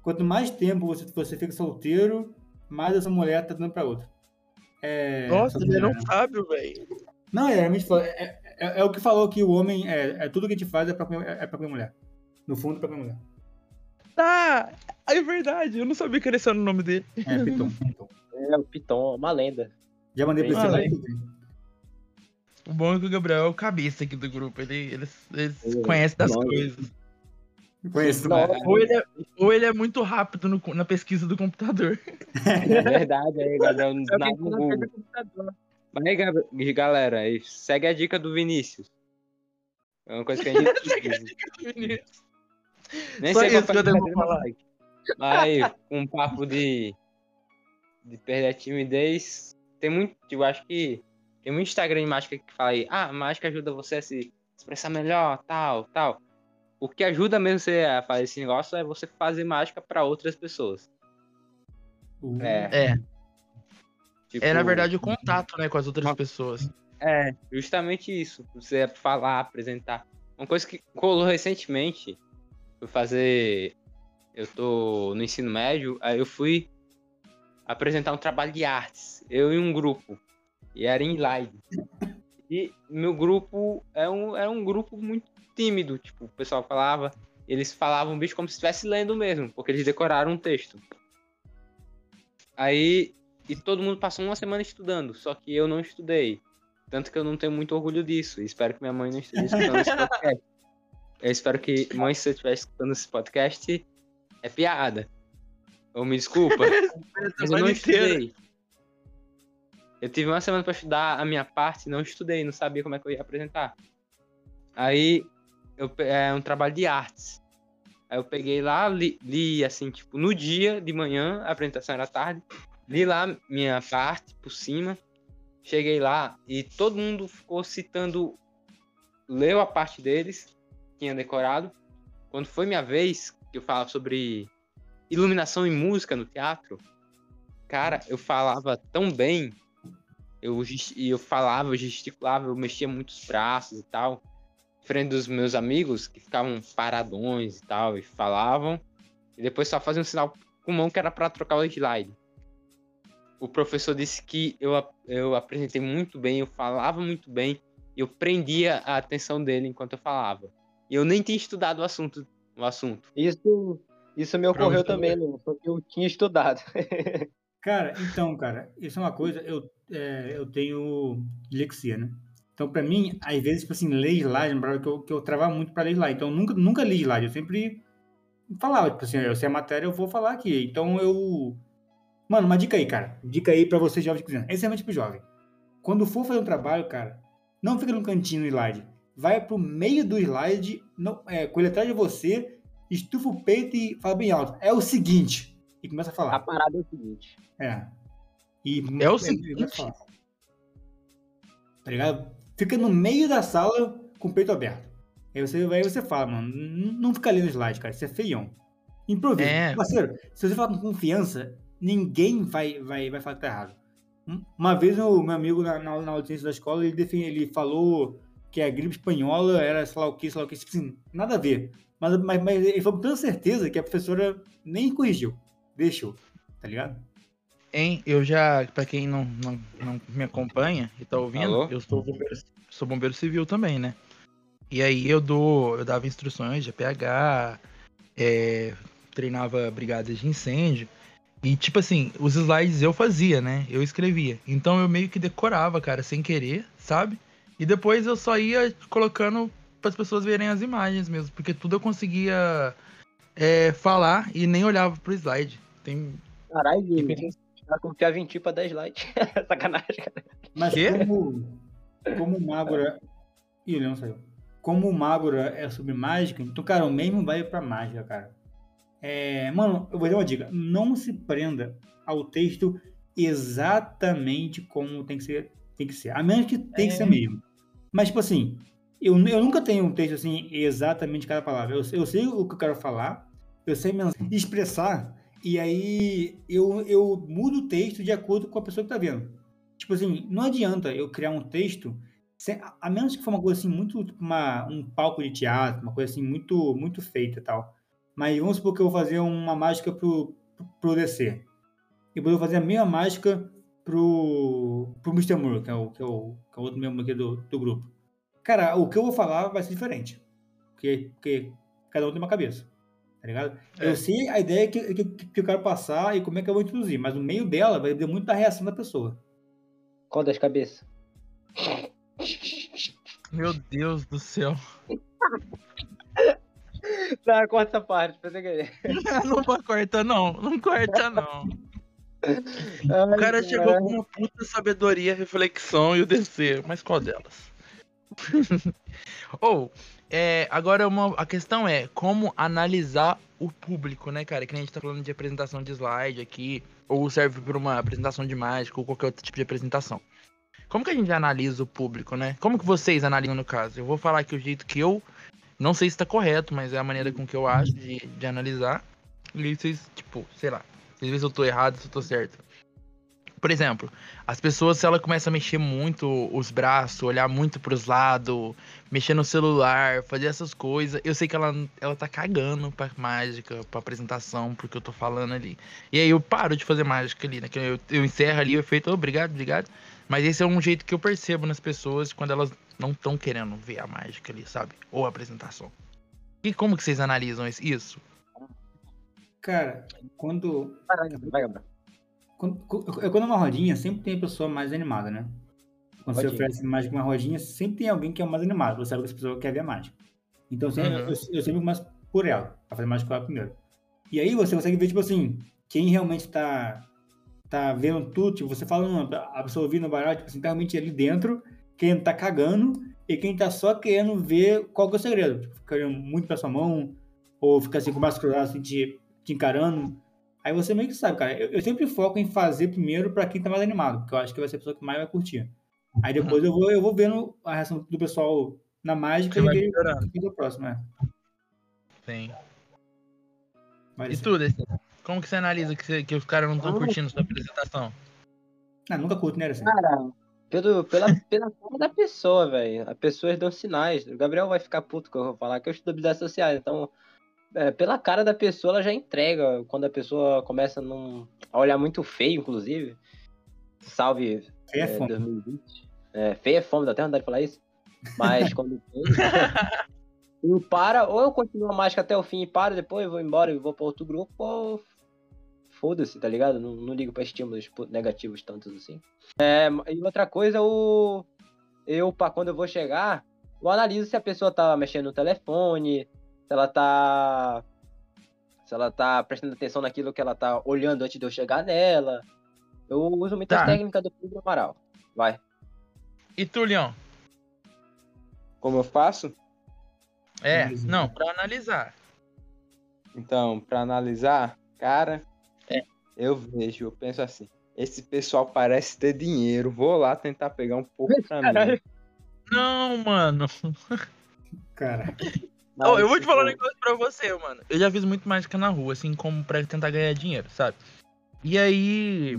quanto mais tempo você, você fica solteiro, mais essa mulher tá dando pra outra. É, Nossa, ele um né? sábio, velho. Não, é, é, é, é o que falou que o homem. É, é tudo que a gente faz é pra, é pra mulher. No fundo, é pra mulher. Tá, é verdade. Eu não sabia que era esse era o nome dele. É, Piton. Piton. É o Piton, uma lenda. Já mandei pra Ah, você é. O bom é que o Gabriel é o cabeça aqui do grupo. Ele, ele, ele É, conhece das coisas. Conheço. Não, Ou ele, é, ou ele é muito rápido no- na pesquisa do computador. É verdade, aí, Gabriel. É no não Google. pega computador. Mas aí, galera, segue a dica do Vinícius. É uma coisa que a gente precisa. Nem Só sei isso que eu a devo falar. mas- aí, um papo de, de perder a timidez. Tem muito, eu acho que tem muito Instagram de mágica que fala aí, ah, mágica ajuda você a se expressar melhor, tal, tal. O que ajuda mesmo você a fazer esse negócio é você fazer mágica pra outras pessoas. Uh, É. É, Tipo, é na verdade o contato, né, com as outras pessoas. É, justamente isso. Você falar, apresentar. Uma coisa que rolou recentemente, foi fazer. Eu tô no ensino médio, aí eu fui apresentar um trabalho de artes. Eu e um grupo. E era em live. E meu grupo é um, é um grupo muito tímido. Tipo, o pessoal falava. Eles falavam bicho como se estivesse lendo mesmo, porque eles decoraram um texto. Aí, e todo mundo passou uma semana estudando, só que eu não estudei. Tanto que eu não tenho muito orgulho disso. Espero que minha mãe não esteja escutando esse podcast. Eu espero que, mãe, se você estiver escutando esse podcast, é piada. Ou me desculpa, mas eu não estudei. Eu tive uma semana para estudar a minha parte, não estudei, não sabia como é que eu ia apresentar. Aí, eu, é um trabalho de artes. Aí eu peguei lá, li, li, assim, tipo, no dia de manhã, a apresentação era tarde, li lá minha parte por cima, cheguei lá e todo mundo ficou citando, leu a parte deles, tinha decorado. Quando foi minha vez, que eu falava sobre iluminação e música no teatro, cara, eu falava tão bem, eu, eu falava, eu gesticulava, eu mexia muitos braços e tal, frente dos meus amigos que ficavam paradões e tal, e falavam, e depois só faziam um sinal com mão que era para trocar o slide. O professor disse que eu, eu apresentei muito bem, eu falava muito bem, e eu prendia a atenção dele enquanto eu falava. E eu nem tinha estudado o assunto. O assunto. Isso, isso me ocorreu Pronto. também, Lu, só que eu tinha estudado. Cara, então, cara, isso é uma coisa, eu, é, eu tenho dislexia, né? Então, pra mim, às vezes, tipo assim, ler slide, lembrava que eu, que eu travava muito pra ler slide. Então, eu nunca, nunca li slide, eu sempre falava, tipo assim, eu sei a matéria, eu vou falar aqui. Então, eu... Mano, uma dica aí, cara. Dica aí pra vocês jovens que quiserem. Esse é meu tipo de jovem. Quando for fazer um trabalho, cara, não fica no cantinho no slide. Vai pro meio do slide, não, é, com ele atrás de você, estufa o peito e fala bem alto. É o seguinte. E começa a falar. A parada é o seguinte. É. E É o seguinte. Tá ligado? Fica no meio da sala com o peito aberto. Aí você, aí você fala, mano, não fica lendo slide, cara. Isso é feião. Improvisa. É. Parceiro, se você falar com confiança, ninguém vai, vai, vai falar que tá errado. Um- Uma vez o meu amigo na, na, na audiência da escola, ele, defini- ele falou que a gripe espanhola era sei lá o que, sei lá o que, tipo assim, nada a ver. Mas, mas, mas ele falou com tanta certeza que a professora nem corrigiu. Deixou. Tá ligado? Hein? Eu já, pra quem não, não, não me acompanha e tá ouvindo, Alô? eu sou bombeiro, sou bombeiro civil também, né? E aí eu dou, eu dava instruções de APH, é, treinava brigadas de incêndio. E tipo assim, os slides eu fazia, né? Eu escrevia. Então eu meio que decorava, cara, sem querer, sabe? E depois eu só ia colocando para as pessoas verem as imagens mesmo, porque tudo eu conseguia é, falar e nem olhava pro slide. Tem Caralho, Repetindo. Eu confiava em ti pra 10 likes. Sacanagem, cara. Mas Quê? como, como o Magura. Ih, o Leão saiu. Como o Magura é sobre mágica, então, cara, o mesmo vai pra mágica, cara. É, mano, eu vou dar uma dica. Não se prenda ao texto exatamente como tem que ser. Tem que ser. A menos que tem que ser mesmo. Mas, tipo assim, eu, eu nunca tenho um texto assim exatamente cada palavra. Eu, eu sei o que eu quero falar, eu sei men- expressar, e aí eu, eu mudo o texto de acordo com a pessoa que tá vendo. Tipo assim, não adianta eu criar um texto, sem- a- menos que for uma coisa assim, muito, tipo uma, um palco de teatro, uma coisa assim, muito, muito feita e tal. Mas vamos supor que eu vou fazer uma mágica pro, pro, DC. E vou fazer a mesma mágica pro, pro Mr. Moore, que é o, que é o, que é o outro membro aqui do, do grupo. Cara, o que eu vou falar vai ser diferente. Porque, porque cada um tem uma cabeça. Tá ligado? É. Eu sei a ideia que, que, que eu quero passar e como é que eu vou introduzir, mas no meio dela vai depender muito da reação da pessoa. Qual das cabeças? Meu Deus do céu. Não, corta essa parte, pra você querer. não corta não, não corta não. O cara chegou com uma puta sabedoria, reflexão e o DC, mas qual delas? Ou, é, agora uma, a questão é como analisar o público, né, cara? Que a gente tá falando de apresentação de slide aqui, ou serve para uma apresentação de mágica, ou qualquer outro tipo de apresentação. Como que a gente analisa o público, né? Como que vocês analisam no caso? Eu vou falar aqui o jeito que eu, não sei se tá correto, mas é a maneira com que eu acho de, de analisar. E vocês, tipo, sei lá, vocês veem se eu tô errado, se eu tô certo. Por exemplo, as pessoas, se ela começa a mexer muito os braços, olhar muito pros lados, mexer no celular, fazer essas coisas, eu sei que ela, ela tá cagando pra mágica, pra apresentação, porque eu tô falando ali. E aí eu paro de fazer mágica ali, né? Que eu, eu encerro ali o efeito, "Oh, obrigado, obrigado. Mas esse é um jeito que eu percebo nas pessoas quando elas não estão querendo ver a mágica ali, sabe? Ou a apresentação. E como que vocês analisam isso? Cara, quando. Vai, Gabriel. Quando, quando é uma rodinha, sempre tem a pessoa mais animada, né? Quando você Rodinha. oferece mágica uma rodinha, sempre tem alguém que é o mais animado. Você sabe que essa pessoa quer ver a mágica. Então sempre, Uhum. eu, eu sempre começo por ela, a fazer mágica com ela primeiro. E aí você consegue ver, tipo assim, quem realmente tá, tá vendo tudo. Tipo, você fala, não, a pessoa ouvindo o baralho, tipo assim, tá realmente ali dentro, quem tá cagando e quem tá só querendo ver qual que é o segredo. Tipo, muito pra sua mão, ou fica assim com o braço cruzado, assim, te, te encarando. Aí você meio que sabe, cara. Eu, eu sempre foco em fazer primeiro pra quem tá mais animado, porque eu acho que vai ser a pessoa que mais vai curtir. Aí depois eu, vou, eu vou vendo a reação do pessoal na mágica Você e é o próximo, né? Sim. Vai E ser. tu, Desi? Como que você analisa que, você- que os caras não estão curtindo sua apresentação? Ah, nunca curto, né, assim? Cara, pelo, pela, pela cara da pessoa, velho. As pessoas dão sinais. O Gabriel vai ficar puto que eu vou falar que eu estudo habilidades sociais. Então, é, pela cara da pessoa, ela já entrega. Quando a pessoa começa num, a olhar muito feio, inclusive. Salve Aí é é, fome. 2020. É, feio é fome, dá até vontade de falar isso. Mas quando eu para, ou eu continuo a mágica até o fim e paro, depois eu vou embora e vou pra outro grupo, ou foda-se, tá ligado? Não, não ligo pra estímulos negativos tantos assim. É, e outra coisa, eu, eu pra quando eu vou chegar, eu analiso se a pessoa tá mexendo no telefone, se ela tá. Se ela tá prestando atenção naquilo que ela tá olhando antes de eu chegar nela. Eu uso muitas Tá. técnicas do Pedro Amaral. Vai. E tu, Leão? Como eu faço? É, não, pra analisar. Então, pra analisar, cara, É. eu vejo, eu penso assim, esse pessoal parece ter dinheiro, vou lá tentar pegar um pouco pra mim. Não, mano. Cara, Ó, eu vou te Mas, falar um tipo, negócio pra você, mano. Eu já fiz muito mágica na rua, assim, como pra tentar ganhar dinheiro, sabe? E aí.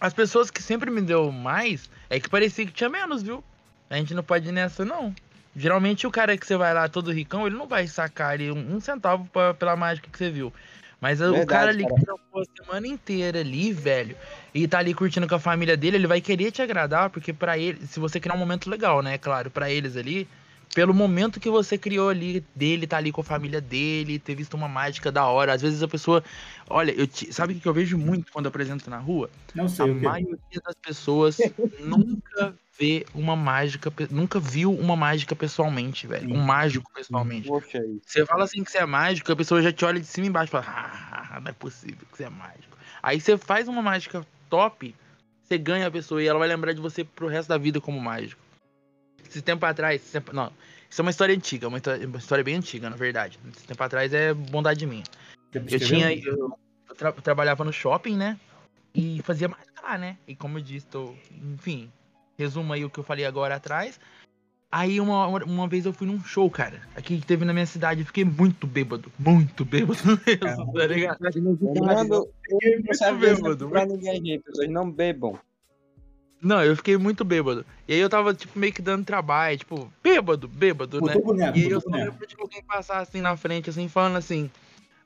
As pessoas que sempre me deu mais é que parecia que tinha menos, viu? A gente não pode ir nessa, não. Geralmente o cara que você vai lá todo ricão, ele não vai sacar ali um, centavo pra- pela mágica que você viu. Mas o Verdade, cara ali cara. que trampou a semana inteira ali, velho, e tá ali curtindo com a família dele, ele vai querer te agradar, porque pra ele, se você criar um momento legal, né, claro, pra eles ali, pelo momento que você criou ali dele, tá ali com a família dele, ter visto uma mágica da hora. Às vezes a pessoa. Olha, eu te- sabe o que eu vejo muito quando eu apresento na rua? não A sei que. maioria das pessoas nunca vê uma mágica, nunca viu uma mágica pessoalmente, velho. Um mágico pessoalmente. Poxa aí. Você fala assim que você é mágico, a pessoa já te olha de cima e embaixo e fala, ah, não é possível que você é mágico. Aí você faz uma mágica top, você ganha a pessoa e ela vai lembrar de você pro resto da vida como mágico. Esse tempo atrás, esse tempo- não, isso é uma história antiga, uma história, uma história bem antiga, na verdade. Esse tempo atrás é bondade minha. Eu tinha. Eu, eu tra- eu trabalhava no shopping, né? E fazia mágica lá, né? E como eu disse, tô, enfim, resumo aí o que eu falei agora atrás. Aí uma, uma vez eu fui num show, cara, aqui que teve na minha cidade, eu fiquei muito bêbado, muito bêbado mesmo, tá ligado? Eu não. Pessoas não bebam. Não, eu fiquei muito bêbado. E aí eu tava, tipo, meio que dando trabalho, tipo, bêbado, bêbado, né? Boneco, E aí eu só lembro de alguém passar assim na frente, assim, falando assim,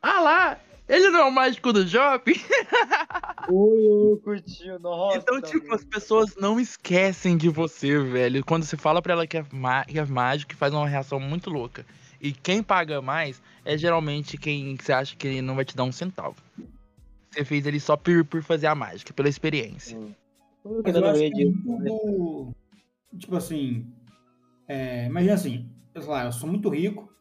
ah lá, ele não é o mágico do shopping? Ui, curtiu, nossa. Então, tipo, as pessoas não esquecem de você, velho. Quando você fala pra ela que é, que é mágico, faz uma reação muito louca. E quem paga mais é geralmente quem você acha que não vai te dar um centavo. Você fez ele só por, por fazer a mágica, pela experiência. Mas eu acho que é muito do- Tipo assim. é, imagina assim, eu, sei lá, eu sou muito rico,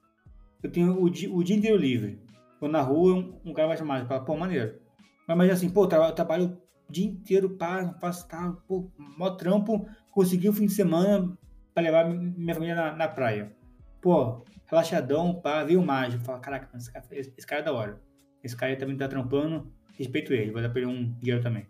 eu tenho o dia, o dia inteiro livre. Tô na rua, um, um cara vai chamar, eu falo, pô, maneiro. Mas imagina assim, pô, eu tra- eu trabalho o dia inteiro, pá, não faço tá, pô, mó trampo, consegui um fim de semana pra levar mi- minha família na, na praia. Pô, relaxadão, pá, veio o mágico. Fala, caraca, esse cara, esse, esse cara é da hora. Esse cara aí também tá trampando, respeito ele, vou dar pra ele um dinheiro também.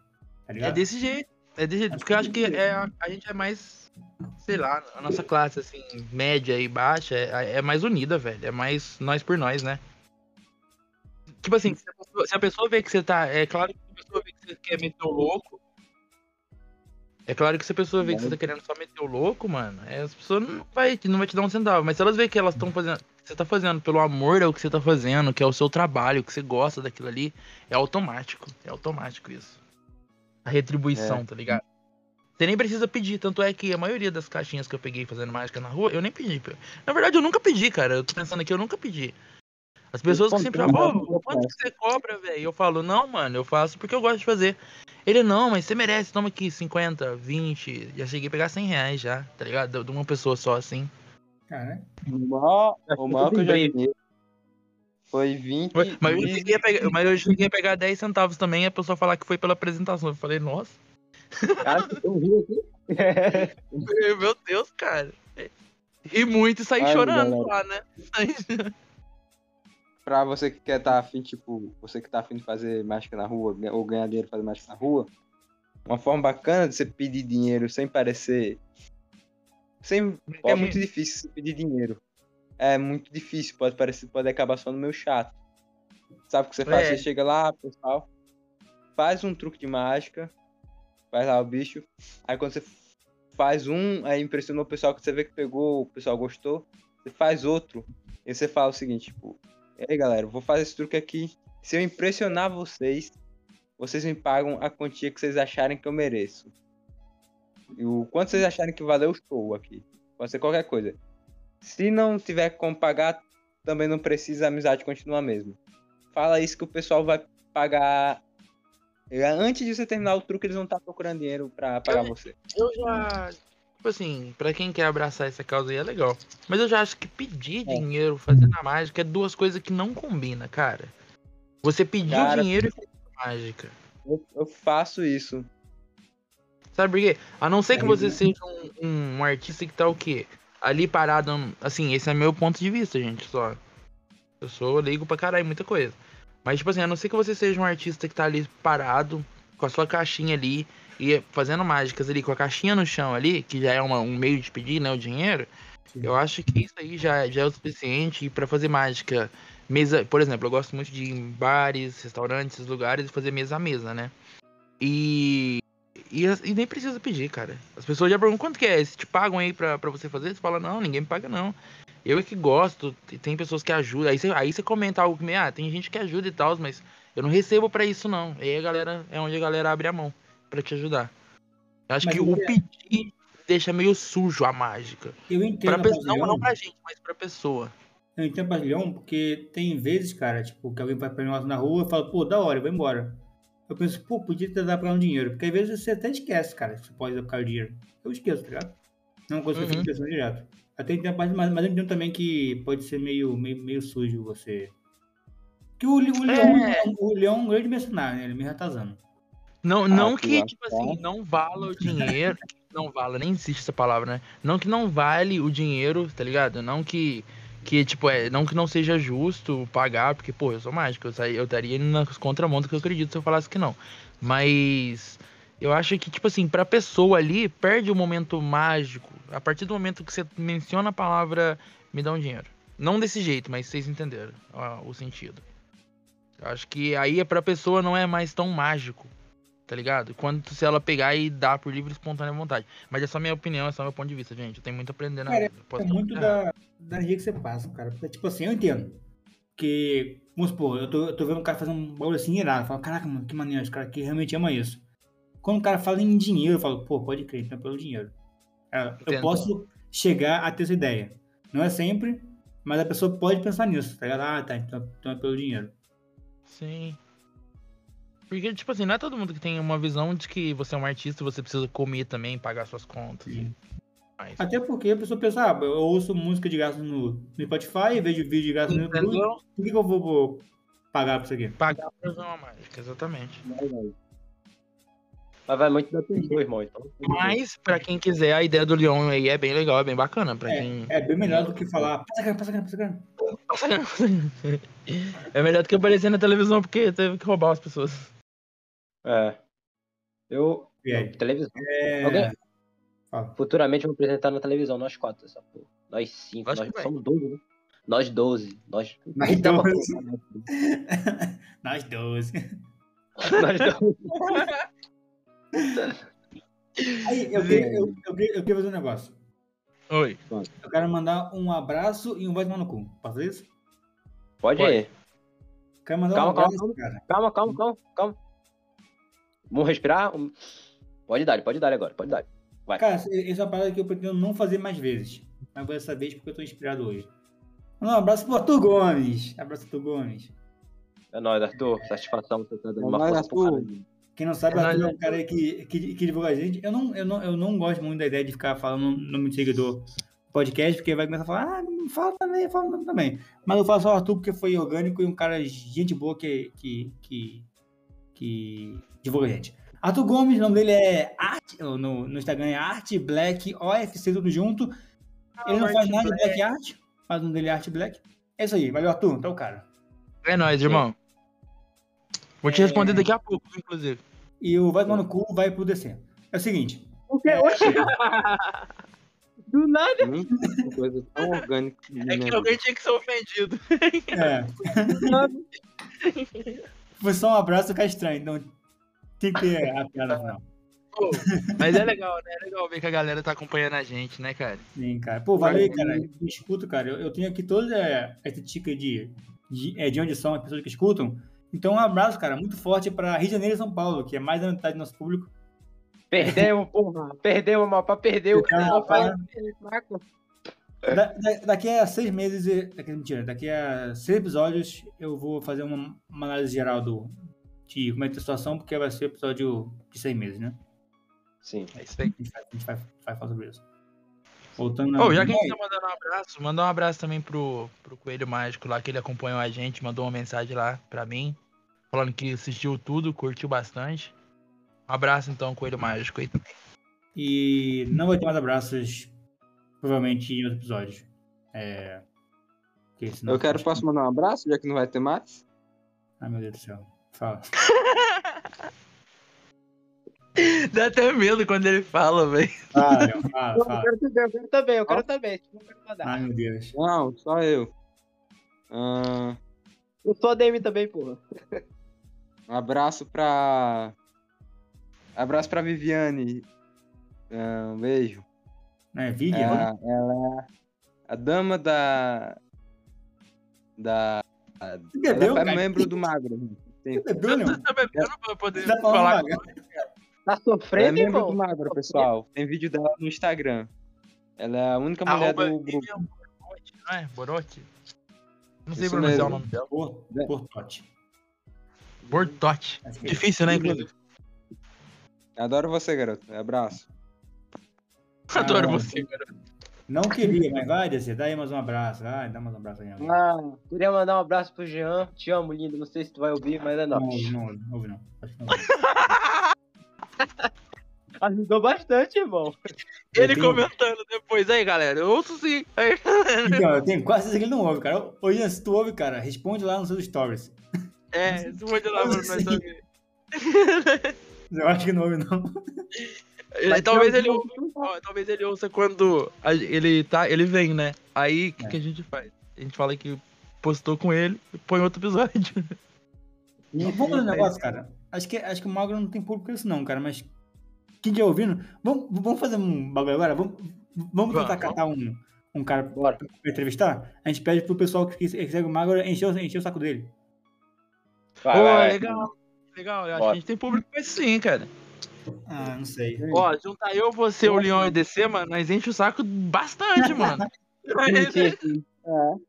Tá ligado? É desse jeito. É desse jeito. Porque eu acho que é, a, gente é mais. Sei lá, a nossa classe, assim, média e baixa, é, é mais unida, velho. É mais nós por nós, né? Tipo assim, se a, pessoa, se a pessoa vê que você tá. É claro que se a pessoa vê que você quer meter o louco. É claro que se a pessoa vê que você tá querendo só meter o louco, mano, é, as pessoas não vai, não vai te dar um centavo. Mas se elas verem que elas estão fazendo. Você tá fazendo pelo amor ao que você tá fazendo, que é o seu trabalho, que você gosta daquilo ali, é automático. É automático isso. A retribuição, tá ligado? Você nem precisa pedir, tanto é que a maioria das caixinhas que eu peguei fazendo mágica na rua, eu nem pedi. Na verdade, eu nunca pedi, cara. Eu tô pensando aqui, eu nunca pedi. As pessoas que sempre falam, pô, quanto que você cobra, velho? Eu falo, não, mano, eu faço porque eu gosto de fazer. Ele, não, mas você merece, toma aqui 50, 20. Já cheguei a pegar 100 reais já, tá ligado? De uma pessoa só assim. Cara, O maior, o maior que eu já. Foi 20. Mas mas eu, cheguei a pegar, mas eu cheguei a pegar 10 centavos também e a pessoa falar que foi pela apresentação. Eu falei, nossa, Cara, um rio aqui. meu Deus, cara. Muito e saí Ai, chorando galera. lá, né? pra você que quer tá afim, tipo, você que tá afim de fazer mágica na rua, ou ganhar dinheiro fazer mágica na rua, uma forma bacana de você pedir dinheiro sem parecer. Sem... É Pode- muito difícil você pedir dinheiro. É muito difícil, pode parecer, pode acabar só no meu chato. Sabe o que você faz? É. Você chega lá, pessoal, faz um truque de mágica, faz lá o bicho, aí quando você faz um, aí impressionou o pessoal que você vê que pegou, o pessoal gostou, você faz outro, e você fala o seguinte, tipo, e aí, galera, vou fazer esse truque aqui. Se eu impressionar vocês, vocês me pagam a quantia que vocês acharem que eu mereço. E o quanto vocês acharem que valeu o show aqui. Pode ser qualquer coisa. Se não tiver como pagar, também não precisa, a amizade continua a mesma. Fala isso que o pessoal vai pagar. É, Antes de você terminar o truque, eles vão estar procurando dinheiro pra pagar você. Eu já. Tipo assim, pra quem quer abraçar essa causa aí é legal. Mas eu já acho que pedir É. dinheiro fazendo a mágica é duas coisas que não combinam, cara. Você pedir Cara, dinheiro e fazer a mágica. Eu, eu faço isso. Sabe por quê? A não ser que É, você seja um, um, um artista que tá o quê? Ali parado. Assim, esse é meu ponto de vista, gente, só. Eu sou leigo pra caralho, muita coisa. Mas, tipo assim, a não ser que você seja um artista que tá ali parado, com a sua caixinha ali, e fazendo mágicas ali, com a caixinha no chão ali, que já é uma- um meio de pedir, né, o dinheiro, Sim. eu acho que isso aí já, já é o suficiente pra fazer mágica. Mesa, por exemplo, eu gosto muito de ir em bares, restaurantes, lugares e fazer mesa a mesa, né? E, e, e nem precisa pedir, cara. As pessoas já perguntam quanto que é? Se te pagam aí pra, pra você fazer? Você fala, não, ninguém me paga não. Eu é que gosto, te- tem pessoas que ajudam. Aí você, aí você comenta algo que ah, tem gente que ajuda e tal, mas eu não recebo pra isso não. Aí a galera, é onde a galera abre a mão pra te ajudar. Eu acho Mas que o queria- pedir deixa meio sujo a mágica. eu entendo Pra pessoa, não, não pra gente, mas pra pessoa. eu entendo a pavilhão porque tem vezes, cara, tipo, que alguém vai pra nós na rua e fala, pô, da hora, eu vou embora. Eu penso, pô, podia ter dado pra um dinheiro. Porque às vezes você até esquece, cara, que você pode dar pro cara o dinheiro. Eu esqueço, tá ligado? Não é uma coisa que eu Uhum. fico pensando direto. Até entendo a parte, mas, mas eu entendo também que pode ser meio, meio, meio sujo você. Porque o, o Leão, É. o Leão é um grande mercenário, né? Ele me ratazando. Não, não Ah, que, claro, tipo assim, não vala o dinheiro. não vala, nem existe essa palavra, né? Não que não vale o dinheiro, tá ligado? Não que, que tipo, é, não que não seja justo pagar, porque, pô, eu sou mágico, eu, eu estaria indo nas contramão do que eu acredito se eu falasse que não. Mas eu acho que, tipo assim, pra pessoa ali, perde o momento mágico. A partir do momento que você menciona a palavra me dá um dinheiro. Não desse jeito, mas vocês entenderam ó, o sentido. Eu acho que aí pra pessoa não é mais tão mágico tá ligado? Quanto se ela pegar e dar por livre e espontânea vontade. Mas é só minha opinião, é só meu ponto de vista, gente. Eu tenho muito a aprender na Cara, vida. É muito da, da energia que você passa, cara. Porque, tipo assim, eu entendo. Que, vamos supor, eu tô, eu tô vendo um cara fazendo um bagulho assim irado. Eu falo, caraca, mano, que maneiro, esse cara aqui realmente ama isso. Quando o cara fala em dinheiro, eu falo, pô, pode crer, então é pelo dinheiro. É, eu Entendo. posso chegar a ter essa ideia. Não é sempre, mas a pessoa pode pensar nisso, tá ligado? Ah, tá, então, então é pelo dinheiro. Sim. Porque, tipo assim, não é todo mundo que tem uma visão de que você é um artista e você precisa comer também, pagar suas contas. Sim. Mas, Até porque a pessoa pensa, ah, eu ouço música de graça no, no Spotify, vejo vídeo de graça no YouTube, por que, que eu vou, vou pagar por isso aqui? Pagar pra usar uma mágica, exatamente. Mas vai muito da pessoa, irmão. Então, Mas, pra quem quiser, a ideia do Leon aí é bem legal, é bem bacana. Pra quem. É bem melhor do que falar, passa grana, passa grana, passa grana. É melhor do que aparecer na televisão, porque teve que roubar as pessoas. É. Eu. E aí? Televisão. É... Alguém? Fala. Futuramente vamos apresentar na televisão, nós quatro, essa porra. Nós cinco, Acho nós somos 12, né? Nós 12. Nós. Nós Dá pra 12. colocar, né? Nós 12. Nós 12. Aí, eu queria, eu, eu, queria, eu queria fazer um negócio. Oi. Eu quero mandar um abraço e um vai tomar no cu. Posso fazer isso? Pode Pode. ir. Quero mandar Calma, um calma, abraço, cara. Calma, calma, calma, calma. Vamos respirar? Pode dar, pode dar agora, pode dar. Vai. Cara, essa é uma parada que eu pretendo não fazer mais vezes. Mas vou dessa vez porque eu tô inspirado hoje. Um abraço pro Arthur Gomes. Abraço, Arthur Gomes. É nóis, Arthur. Satisfação você tá dando É uma nóis, força Arthur. Quem não sabe, É o Arthur é um cara que, que, que divulga a gente. Eu não, eu, não, eu não gosto muito da ideia de ficar falando nome de seguidor podcast, porque vai começar a falar, ah, fala também, fala nome também. Mas eu faço o Arthur porque foi orgânico e um cara, gente boa que, que, que, que divulga a gente. Arthur Gomes, o nome dele é Art, no, no Instagram é Art Black OFC, tudo junto. Ele não Art faz nada de Black. Black Art, faz o nome dele é Art Black. É isso aí, valeu Arthur, tá o cara. É nóis, irmão. Vou te É. responder daqui a pouco, inclusive. E o Vai Tomar no Cu vai pro DC. É o seguinte, O quê? Oxi. Do nada. Coisa tão orgânica. É que alguém vida. tinha que ser ofendido. é, foi só um abraço ficar estranho, então tem que ter a piada final. Pô, Mas é legal, né? É legal ver que a galera tá acompanhando a gente, né, cara? Sim, cara. Pô, valeu, cara. Me escuto, cara. Eu, eu tenho aqui toda é, essa dica de, de, é, de onde são as pessoas que escutam. Então, um abraço, cara, muito forte pra Rio de Janeiro e São Paulo, que é mais da metade do nosso público. Perdemos, porra. Perdemos, mapa. Perdeu. Cara, Da- da- daqui a seis meses, daqui, mentira, daqui a seis episódios, eu vou fazer uma, uma análise geral do, de como é que tá a situação, porque vai ser episódio de seis meses, né? Sim. É isso aí. A gente vai, a gente vai, vai falar sobre isso. Voltando. Ô, já que a gente tá mandando um abraço, manda um abraço também pro, pro Coelho Mágico lá, que ele acompanhou a gente, mandou uma mensagem lá pra mim, falando que assistiu tudo, curtiu bastante. Um abraço então, Coelho Mágico aí também. E não vai ter mais abraços, provavelmente, em outros episódios. É. Eu quero, posso mandar um abraço, já que não vai ter mais? Ai, meu Deus do céu. Fala. Dá até medo quando ele fala, velho. Fala, fala, Eu fala. quero também, eu quero também, eu quero também. Eu quero mandar. Ai, meu Deus. Não, só eu. Ah, Eu sou ADM também, porra. um abraço pra. Abraço pra Viviane. Ah, um beijo. Não é vídeo, né? Ela, ela é a dama da. Da. Bebeu, ela é membro do Magro. Você bebeu, Leon? Tá bebendo pra poder tá falar. vagar? Tá Ela é sofrendo, membro do Magro, pessoal. Tem vídeo dela no Instagram. Ela é a única mulher Arroba do grupo. Borotti, não é? Borotti? Não sei Isso pronunciar mesmo. o nome dela. É. Portote. Bortotti. Que é Difícil, né, inclusive? Adoro você, garoto. Abraço. Adoro Ah, você, cara. Não queria, mas vai, descer. Dá aí mais um abraço. Vai, dá mais um abraço aí. Não, Ah, queria mandar um abraço pro Jean. Te amo, lindo. Não sei se tu vai ouvir, mas é não, nóis. não, ouve, não ouve, não. Acho que não. Ajudou bastante, irmão. Ele tenho- comentando depois. Aí, galera, eu ouço sim. Aí. Então, eu tenho quase certeza que ele não ouve, cara. Ô, Ian, se tu ouve, cara, responde lá nos seus stories. É, se pode lá pra nós Sim. saber. Eu acho que não ouve, não. Ele- talvez ele ouça, ó, talvez ele ouça quando a- ele tá, ele vem, né? Aí o que, É. que a gente faz? A gente fala que postou com ele e põe outro episódio. Vamos fazer um negócio, cara. Acho que, acho que o Magro não tem público pra isso, não, cara. Mas quem estiver ouvindo, vamos, vamos fazer um bagulho agora? Vamos, vamos tentar Vamos. catar um, um cara Bora. pra entrevistar? A gente pede pro pessoal que, que segue o Magro encher, o- encher o saco dele. Vai, Pô, vai, vai. legal. Legal, eu acho Bora. que a gente tem público pra isso sim, cara. Ah, não sei. Ó, juntar eu, você, o Leon e o DC, mano, nós enche o saco bastante, mano. Sim.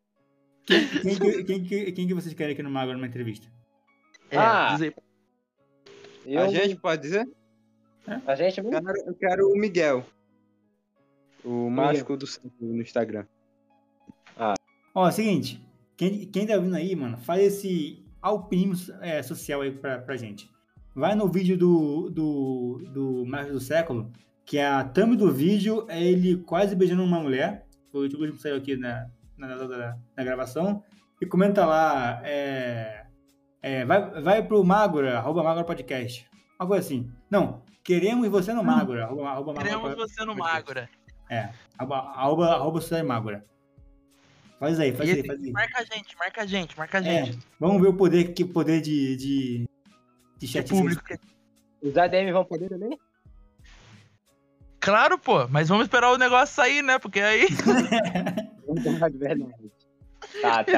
Quem, quem, que- quem, que- quem que vocês querem aqui no Magro numa entrevista? É, Ah. diz aí. Eu, A gente pode dizer? a gente Eu quero, eu quero o Miguel. O mágico do no Instagram. Ó, é o seguinte. Quem, quem tá ouvindo aí, mano, faz esse alpinismo é, social aí pra, pra gente. Vai no vídeo do, do, do Marcos do Século, que é a thumb do vídeo é ele quase beijando uma mulher. Foi o último que saiu aqui na, na, da, da gravação. E comenta lá, é, é, vai, vai pro Magora, arroba Magora Podcast. Uma coisa assim. Não, queremos você no Magora, arroba, arroba Queremos você no Magora. Arroba, arroba, arroba Sociedade Magora. Faz aí, faz E aí, faz aí. Marca a gente, marca a gente, marca a É, gente. vamos ver o poder, que poder de, de, de É chat público. Os ADM vão poder também? Claro, pô, mas vamos esperar o negócio sair, né? Porque aí. Tá, tá.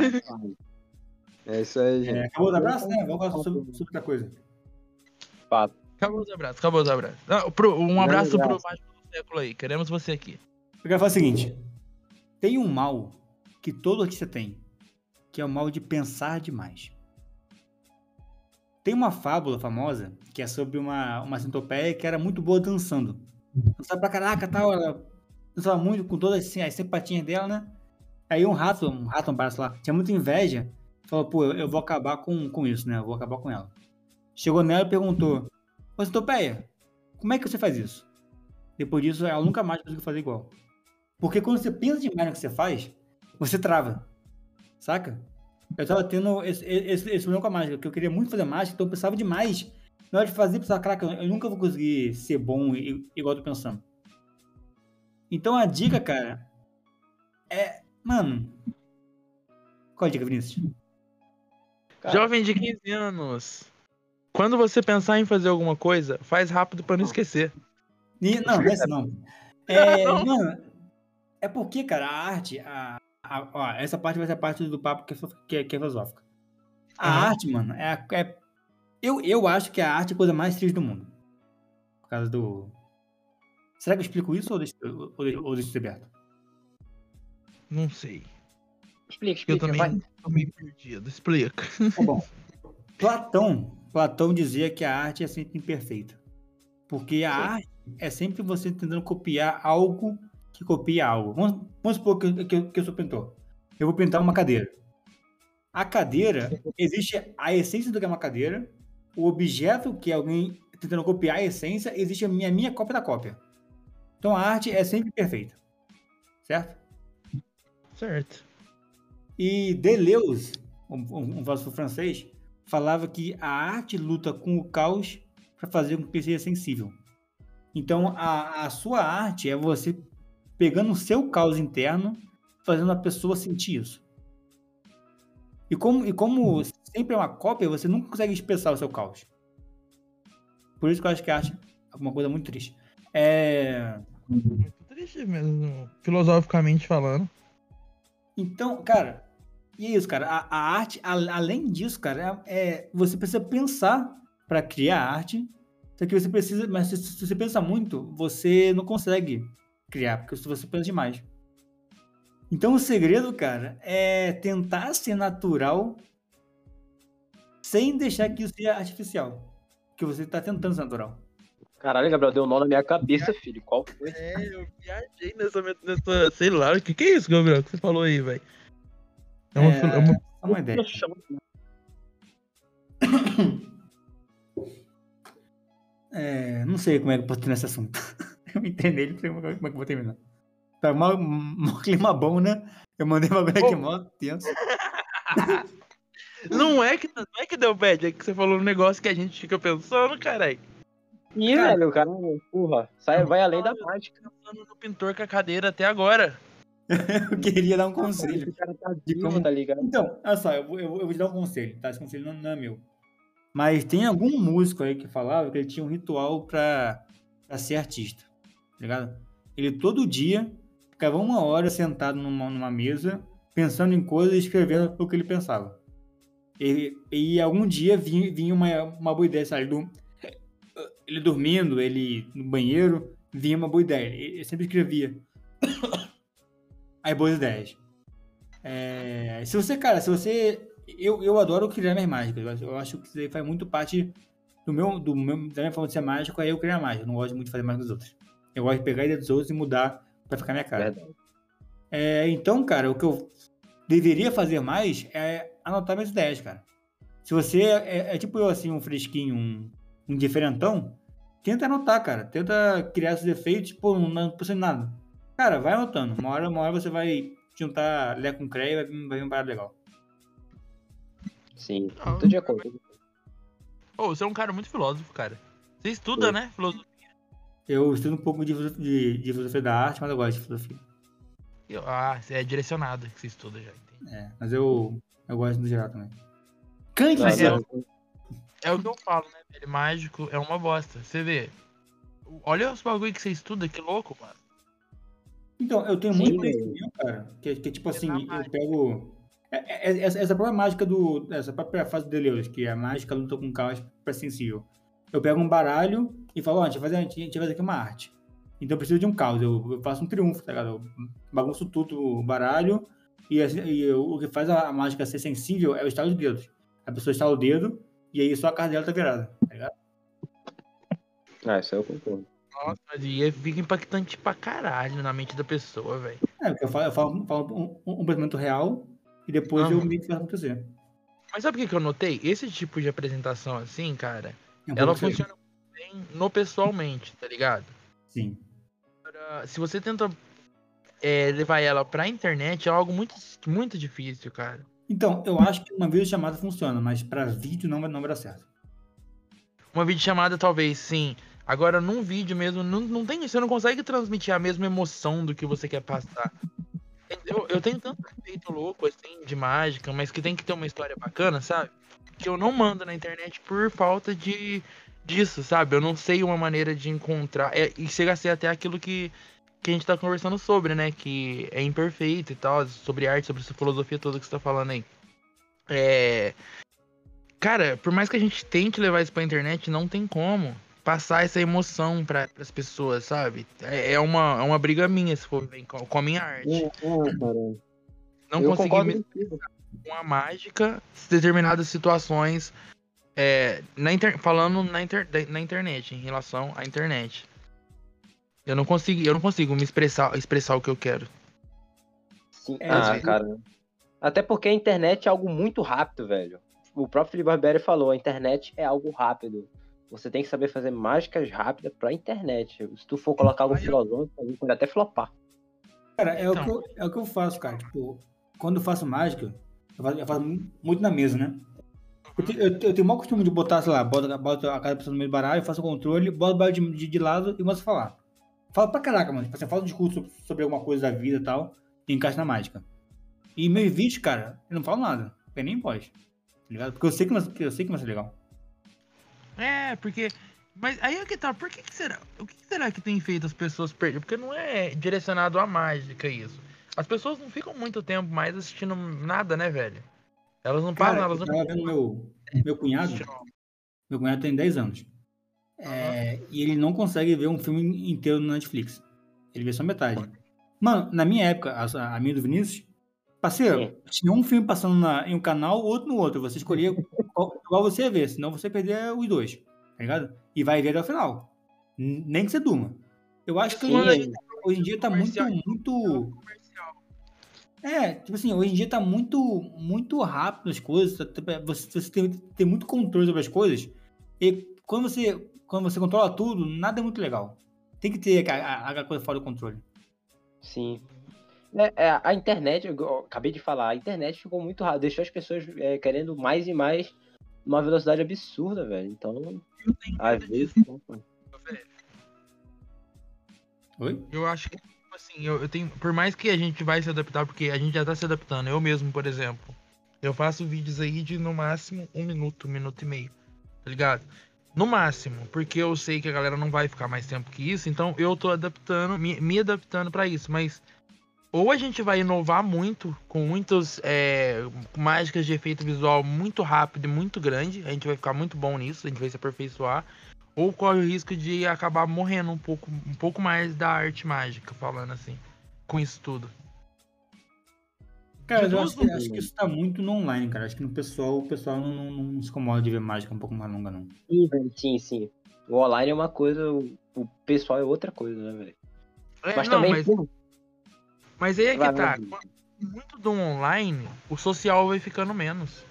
É isso aí, gente. É, acabou os abraços, né? Vamos falar sobre, sobre outra coisa. Fato. Acabou os abraços, acabou os abraços. Não, pro- um abraço pro. Mágico do Século aí. Queremos você aqui. Eu quero falar o seguinte: tem um mal que todo artista tem, que é o mal de pensar demais. Tem uma fábula famosa que é sobre uma, uma centopeia que era muito boa dançando. Dançava pra caraca, tal, ela dançava muito com todas assim, as simpatinhas dela, né? Aí um rato, um rato, um braço lá, tinha muita inveja, falou, pô, eu, eu vou acabar com, com isso, né? Eu vou acabar com ela. Chegou nela e perguntou, ô centopeia, como é que você faz isso? Depois disso, ela nunca mais conseguiu fazer igual. Porque quando você pensa demais no que você faz, você trava. Saca? Eu tava tendo esse, esse, esse problema com a mágica, que eu queria muito fazer mágica, então eu pensava demais. Na hora de fazer, eu pensava, caraca, eu nunca vou conseguir ser bom igual eu tô pensando. Então a dica, cara, é. Mano. Qual a dica, Vinícius? Cara, Jovem de 15 anos. Quando você pensar em fazer alguma coisa, faz rápido pra não esquecer. Não, não é isso não. É, mano, é porque, cara, a arte. A, a- ó, essa parte vai ser a parte do papo que é, que é- que é filosófica. A Aham. arte, mano, é, a- é- eu, eu acho que a arte é a coisa mais triste do mundo. Por causa do. Será que eu explico isso ou deixo, ou deixo, ou deixo isso aberto? Não sei. explica, Eu explica, também vai. tô meio perdido. Explica. Tá bom. Platão, Platão dizia que a arte é sempre imperfeita. Porque a Sim. arte é sempre você tentando copiar algo que copia algo. Vamos, vamos supor que, que, que eu sou pintor. Eu vou pintar uma cadeira. A cadeira, existe a essência do que é uma cadeira, o objeto que alguém tentando copiar a essência, existe a minha, minha cópia da cópia. Então a arte é sempre perfeita. Certo? Certo. E Deleuze, um, um, um filósofo francês, falava que a arte luta com o caos para fazer com que seja sensível. Então, a, a sua arte é você pegando o seu caos interno, fazendo a pessoa sentir isso. E como, e como sempre é uma cópia, você nunca consegue expressar o seu caos. Por isso que eu acho que a arte é uma coisa muito triste. É... Muito triste mesmo, filosoficamente falando. Então, cara, e é isso, cara. A, a arte, a- além disso, cara, é, é- você precisa pensar para criar arte. Só que você precisa, mas se, se você pensa muito, você não consegue criar, porque se você pensa demais. Então o segredo, cara, é tentar ser natural sem deixar que isso seja artificial. Que você tá tentando ser natural. Caralho, Gabriel, deu um nó na minha cabeça, filho. Qual foi? É, eu viajei nessa, nessa sei lá, o que, que é isso, Gabriel, que você falou aí, velho? É uma, É, é uma- Só uma ideia. É, não sei como é que eu posso ter nesse assunto. Eu entendo ele, sei como é que eu vou terminar. Tá mó, mó clima bom, né? Eu mandei uma coisa aqui mó tenso. Não é que não é que deu bad, é que você falou um negócio que a gente fica pensando, caralho. Ih, Cara. velho, o cara, porra, sai, vai além da mágica. Pensando no pintor com a cadeira até agora. Eu queria dar um conselho. Cara tá De como- tá ligado? Então, olha só, eu vou, eu vou- eu vou te dar um conselho, tá? Esse conselho não, não é meu. Mas tem algum músico aí que falava que ele tinha um ritual pra, pra ser artista, ligado? Ele todo dia ficava uma hora sentado numa, numa mesa, pensando em coisas e escrevendo o que ele pensava. E, e algum dia vinha, vinha uma, uma boa ideia, sabe? Ele, ele dormindo, ele no banheiro, vinha uma boa ideia. Ele, ele sempre escrevia. Aí, boas ideias. É, se você, cara, se você. Eu, eu adoro criar minhas mágicas. Eu acho, que isso faz muito parte do meu, do meu, da minha forma de ser mágico, é eu criar mágica. Eu não gosto muito de fazer mágica dos outros. Eu gosto de pegar a ideia dos outros e mudar pra ficar minha cara. É, então, cara, o que eu deveria fazer mais é anotar minhas ideias, cara. Se você é, é tipo eu, assim, um fresquinho, um, um diferentão, tenta anotar, cara. Tenta criar esses efeitos, pô, não, não precisa de nada. Cara, vai anotando. Uma hora, uma hora você vai juntar Lé com Cré e vai, vir- vai vir um parada legal. Sim, Ah, tô de acordo. Ô, você é um cara muito filósofo, cara. Você estuda, Sim. né? Filosofia. Eu estudo um pouco de, de, de filosofia da arte, mas eu gosto de filosofia. Ah, você é direcionado que você estuda já, entendi. É, mas eu, eu gosto do geral também. Kant Mas eu- É o que eu falo, né? Ele mágico é uma bosta. Você vê. Olha os bagulho que você estuda, que louco, mano. Então, eu tenho Sim, muito velho. conhecimento, cara, que, que tipo assim, na eu pego. é- é- Essa, essa própria mágica do. Essa própria fase do Deleuze, que é a mágica luta com o caos pra sensível. Eu pego um baralho e falo, ó, a gente vai fazer, a gente vai fazer aqui uma arte. Então eu preciso de um caos. Eu, eu faço um triunfo, tá ligado? Eu bagunço tudo o baralho, E, assim, e o o que faz a mágica ser sensível é o estalo de dedos. A pessoa estala o dedo e aí só a cara dela tá virada, tá ligado? Ah, isso aí eu concordo. Nossa, mas e fica impactante pra caralho na mente da pessoa, velho. É, porque eu falo, eu falo, falo um, um pensamento real e depois eu meio que faço acontecer. Mas sabe o que, que eu notei? Esse tipo de apresentação assim, cara, É um ela funciona muito bem no pessoalmente, tá ligado? Sim. Agora, Se você tenta é, levar ela pra internet, é algo muito, muito difícil, cara. Então, eu acho que uma videochamada funciona, mas pra vídeo não vai, não vai dar certo. Uma videochamada, talvez, sim. Agora, num vídeo mesmo, não, não tem, você não consegue transmitir a mesma emoção do que você quer passar. Eu, eu tenho tanto respeito louco, assim, de mágica, mas que tem que ter uma história bacana, sabe? Que eu não mando na internet por falta de disso, sabe? Eu não sei uma maneira de encontrar. é, e chega a ser até aquilo que, que a gente tá conversando sobre, né? Que é imperfeito e tal, sobre arte, sobre essa filosofia toda que você tá falando aí. É. Cara, por mais que a gente tente levar isso pra internet, não tem como passar essa emoção para as pessoas, sabe? É, é uma, é uma briga minha, se for ver com, com a minha arte. Não eu consegui me contigo. com a mágica em determinadas situações. é, na inter- falando na, inter- na internet, em relação à internet. Eu não consigo, eu não consigo me expressar, expressar o que eu quero. Sim. É, ah, cara. Até porque a internet é algo muito rápido, velho. O próprio Felipe Barbieri falou, a internet é algo rápido. Você tem que saber fazer mágicas rápidas pra internet. Se tu for colocar algo filosófico, pode até flopar. Cara, é, o Então. que eu, é o que eu faço, cara. Tipo, quando eu faço mágica, eu faço, muito na mesa, né? Eu, eu, eu tenho o maior costume de botar, sei lá, bota, bota a cara da pessoa no meio do baralho, faço o controle, boto o baralho de, de, de lado e começo a falar. Falo pra caraca, mano. Tipo assim, um discurso sobre, alguma coisa da vida e tal, e encaixo na mágica. E meus vídeos, cara, eu não falo nada. Eu nem pode. Tá ligado? Porque eu sei que eu sei que vai ser legal. É, porque. Mas aí é que tá, por que, que será? O que, que será que tem feito as pessoas perder? Porque não é direcionado à mágica isso. As pessoas não ficam muito tempo mais assistindo nada, né, velho? Elas não passam, elas eu não tava vendo meu, meu cunhado, meu cunhado tem 10 anos. É, e ele não consegue ver um filme inteiro no Netflix. Ele vê só metade. Mano, na minha época, a, a minha do Vinícius, parceiro, tinha um filme passando na- em um canal, outro no outro. Você escolhia qual, qual você ia ver, senão você perder os dois, tá ligado? E vai ver até o final. N- Nem que você durma. Eu acho que Sim, hoje, hoje em dia tá muito, muito. É, tipo assim, hoje em dia tá muito, muito rápido as coisas. tá- tá- Você, você tem, tem muito controle sobre as coisas. E quando você, quando você controla tudo, nada é muito legal. Tem que ter a, a- a coisa fora do controle. Sim. É, é, a internet, eu, acabei de falar, a internet ficou muito rápida, deixou as pessoas é, querendo mais e mais numa velocidade absurda, velho. Então, às vezes. velho. Oi? Eu acho que, assim, eu, eu tenho. Por mais que a gente vai se adaptar, porque a gente já tá se adaptando, eu mesmo, por exemplo. Eu faço vídeos aí de no máximo um minuto, um minuto e meio. Tá ligado? No máximo, porque eu sei que a galera não vai ficar mais tempo que isso, então eu tô adaptando, me, me adaptando pra isso, mas ou a gente vai inovar muito, com muitas é, mágicas de efeito visual muito rápido e muito grande, a gente vai ficar muito bom nisso, a gente vai se aperfeiçoar, ou corre o risco de acabar morrendo um pouco, um pouco mais da arte mágica, falando assim, com isso tudo. Cara, eu acho, acho que isso tá muito no online, cara. Acho que no pessoal, o pessoal não, não, não se incomoda de ver mágica um pouco mais longa, não. Sim, velho, sim, sim. O online é uma coisa, o, pessoal é outra coisa, né, velho? É, Mas não, também, mas, mas aí é que tá. Muito do online, o social vai ficando menos.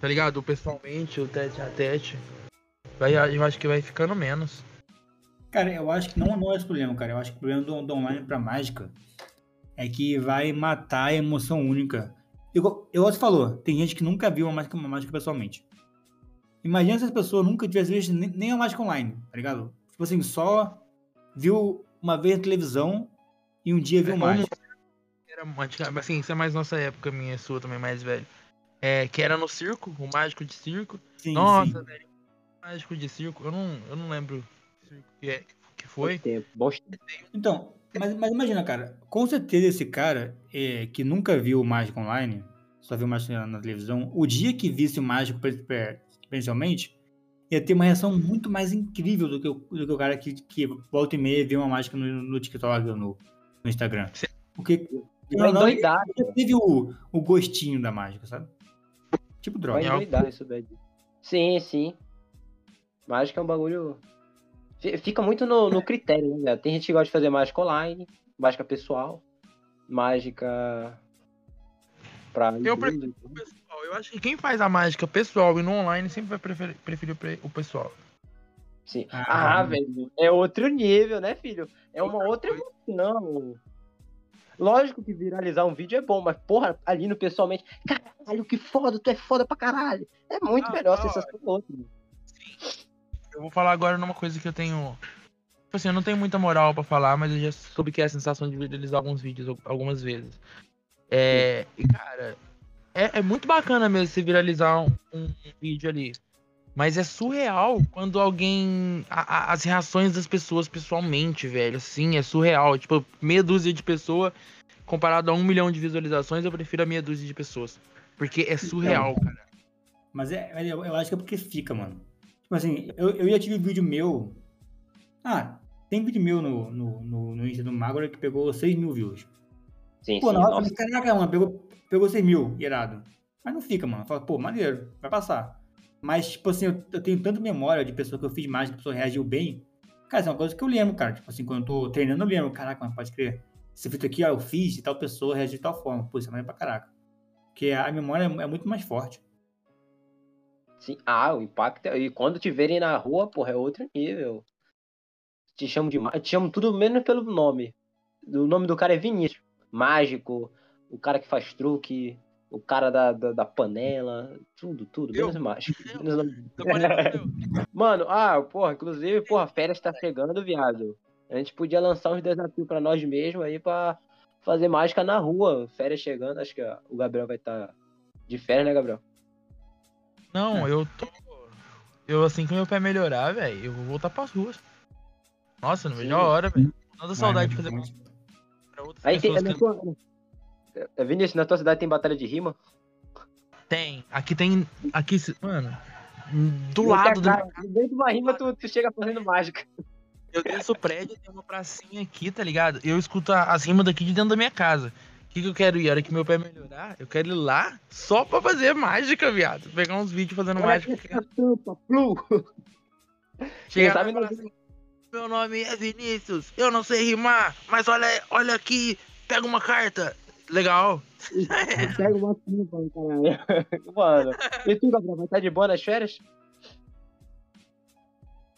Tá ligado? O pessoalmente, o tete a tete. Vai, eu acho que vai ficando menos. Cara, eu acho que não, não é esse problema, cara. Eu acho que o problema do, do online pra mágica é que vai matar a emoção única. Eu, eu você falou, tem gente que nunca viu uma mágica, uma mágica pessoalmente. Imagina se essa pessoa nunca tivesse visto nem, nem a mágica online, tá ligado? Tipo assim, só viu uma vez na televisão e um dia viu É, mágica. Era assim, isso é mais nossa época, minha sua também, mais velho. É, que era no circo, o mágico de circo. Sim, Nossa, sim. velho. O Mágico de circo, eu não, eu não lembro que é, que foi. Então, mas, mas imagina, cara, com certeza esse cara é, que nunca viu mágica online, só viu mágica na, na televisão, o dia que visse o mágico pre- pre- presencialmente, ia ter uma reação muito mais incrível do que o, do que o cara que, que volta e meia vê uma mágica no, no TikTok ou no, no Instagram. Porque Vai Não, não, endoidar, Já teve o, o gostinho da mágica, sabe? Tipo vai droga. Real. endoidar isso daí. Sim, sim. Mágica é um bagulho. Fi- Fica muito no, no critério, né? Tem gente que gosta de fazer mágica online, mágica pessoal, mágica pra. Eu prefiro o pessoal. Eu acho que quem faz a mágica pessoal e no online sempre vai preferir, preferir o pessoal. Sim. Ah, Ah, velho, é outro nível, né, filho? É uma outra emoção. Lógico que viralizar um vídeo é bom, mas, porra, ali no pessoalmente, caralho, que foda, tu é foda pra caralho. É muito Ah, melhor a sensação do outro. Eu vou falar agora numa coisa que eu tenho. Tipo assim, eu não tenho muita moral pra falar, mas eu já soube que é a sensação de viralizar alguns vídeos al- algumas vezes. É. E, cara, é, é muito bacana mesmo você viralizar um, um vídeo ali. Mas é surreal quando alguém. a- a- as reações das pessoas pessoalmente, velho. Assim, é surreal. Tipo, meia dúzia de pessoas, comparado a um milhão de visualizações, eu prefiro a meia dúzia de pessoas. Porque é surreal, cara. Mas é, eu acho que é porque fica, mano. Tipo assim, eu, eu já tive vídeo meu. Ah, tem vídeo meu no, no, no, no Insta do Magora que pegou 6 mil views. Sim, Pô, sim, na hora eu nossa. falei, caraca, mano, pegou, pegou 6 mil, irado. Mas não fica, mano. Fala, pô, maneiro, vai passar. Mas, tipo assim, eu, eu tenho tanta memória de pessoa que eu fiz mágica, que a pessoa reagiu bem. Cara, isso é uma coisa que eu lembro, cara. Tipo assim, quando eu tô treinando, eu lembro. Caraca, mano, pode crer. Esse vídeo aqui, ó, eu fiz e tal pessoa reagiu de tal forma. Pô, isso é maneiro pra caraca. Porque a memória é, é muito mais forte. Sim. Ah, o impacto. é- E quando te verem na rua, porra, é outro nível. Te chamam de. Te chamam tudo menos pelo nome. O nome do cara é Vinícius. Mágico, o cara que faz truque, o cara da, da, da panela, tudo, tudo, Eu? menos mágico. Eu? Menos eu. Mano, ah, porra, inclusive, porra, férias tá chegando, viado. A gente podia lançar uns desafios pra nós mesmos aí pra fazer mágica na rua. Férias chegando, acho que ó, o Gabriel vai estar de férias, né, Gabriel? Não, eu tô. Eu, assim que meu pé melhorar, velho, eu vou voltar pras ruas. Nossa, não vejo a hora, velho. Tanta saudade de Mas, fazer pra outras Aí tem, pessoas. na que- tua, É, Vinícius, na tua cidade tem batalha de rima? Tem. Aqui tem. Aqui, se- mano. Do lado quer do. cara, Dentro de uma rima, tu, tu chega fazendo mágica. Eu desço o prédio, tem uma pracinha aqui, tá ligado? Eu escuto as rimas daqui de dentro da minha casa. O que, que eu quero ir? A hora que meu pé melhorar, eu quero ir lá só pra fazer mágica, viado. Pegar uns vídeos fazendo mágica. Flu. Chegar sabe lá e não- falar assim, Meu nome é Vinícius, eu não sei rimar, mas olha, olha aqui, pega uma carta. Legal. Pega uma pipa, caralho. Mano, e tu, Gabriel, vai estar de boa nas férias?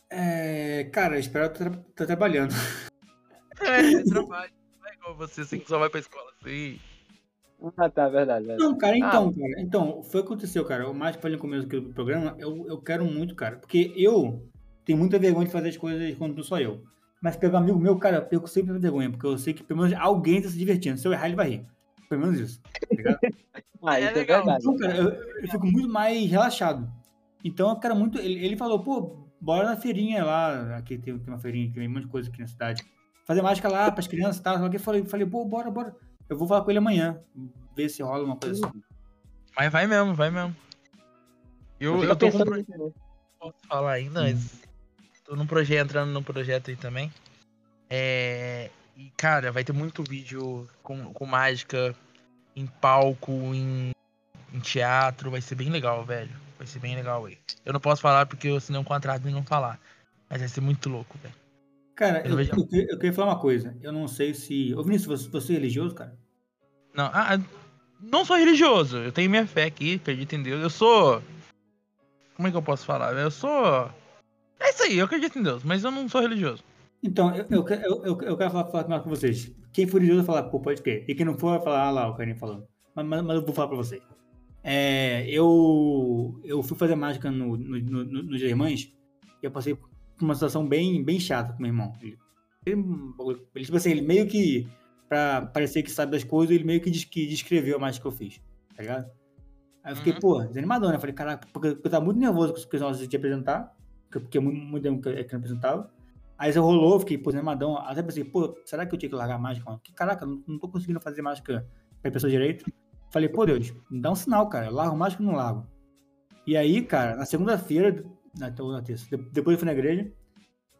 É, cara, eu espero estar tá trabalhando. É, trabalho. É você, assim, que só vai pra escola, assim. Ah, tá, verdade, verdade. Não, cara, então, cara, então, foi o que aconteceu, cara. O mais que eu falei no começo aqui do programa, eu, eu quero muito, cara. Porque eu tenho muita vergonha de fazer as coisas quando não sou eu. Mas pegar um amigo meu, cara, eu perco sempre a vergonha, porque eu sei que pelo menos alguém tá se divertindo. Se eu errar, ele vai rir. Pelo menos isso. Tá? Ah, É isso é legal. verdade. Então, cara, eu, eu fico muito mais relaxado. Então, eu quero muito. Ele, ele falou, pô, bora na feirinha lá. Aqui tem, tem uma feirinha tem um monte de coisa aqui na cidade. Fazer mágica lá pras crianças e tal. Eu falei, falei, pô, bora, bora. Eu vou falar com ele amanhã. Ver se rola uma coisa assim. Mas vai mesmo, vai mesmo. Eu, fico eu tô com um projeto, né? não posso falar ainda, mas tô num projeto, entrando num projeto aí também. É, e, cara, vai ter muito vídeo com, com mágica em palco, em, em teatro, vai ser bem legal, velho. Vai ser bem legal aí. Eu não posso falar porque eu assinei um contrato e não falar. Mas vai ser muito louco, velho. Cara, Eu eu, eu, queria- falar uma coisa. Eu não sei se. Ô, Vinícius, você, você é religioso, cara? Não, ah, não sou religioso. Eu tenho minha fé aqui, acredito em Deus. Eu sou. Como é que eu posso falar? Eu sou. É isso aí, eu acredito em Deus, mas eu não sou religioso. Então, eu, eu, eu, eu, quero falar, falar com vocês. Quem for religioso vai falar, pô, pode crer. E quem não for vai falar, ah lá, o Karim falando. Mas, mas, mas eu vou falar pra vocês. É, eu, eu fui fazer mágica no, no, no, no, nos Irmãs e eu passei uma situação bem, bem chata com meu irmão. Ele, ele, tipo assim, ele meio que, pra parecer que sabe das coisas, ele meio que, des, que descreveu a mágica que eu fiz, tá ligado? Aí eu fiquei, Uhum. pô, desanimadão, né? Eu falei, caraca, porque eu tava muito nervoso com o negócio de apresentar, porque, é muito, muito tempo que eu que eu não apresentava. Aí isso rolou, eu fiquei, pô, desanimadão. Até pensei, pô, será que eu tinha que largar a mágica? Que caraca, não, não tô conseguindo fazer mágica pra pessoa direito. Falei, pô, Deus, me dá um sinal, cara. Eu largo mágica ou não largo? E aí, cara, na segunda-feira, na, ou na terça, de- depois eu fui na igreja,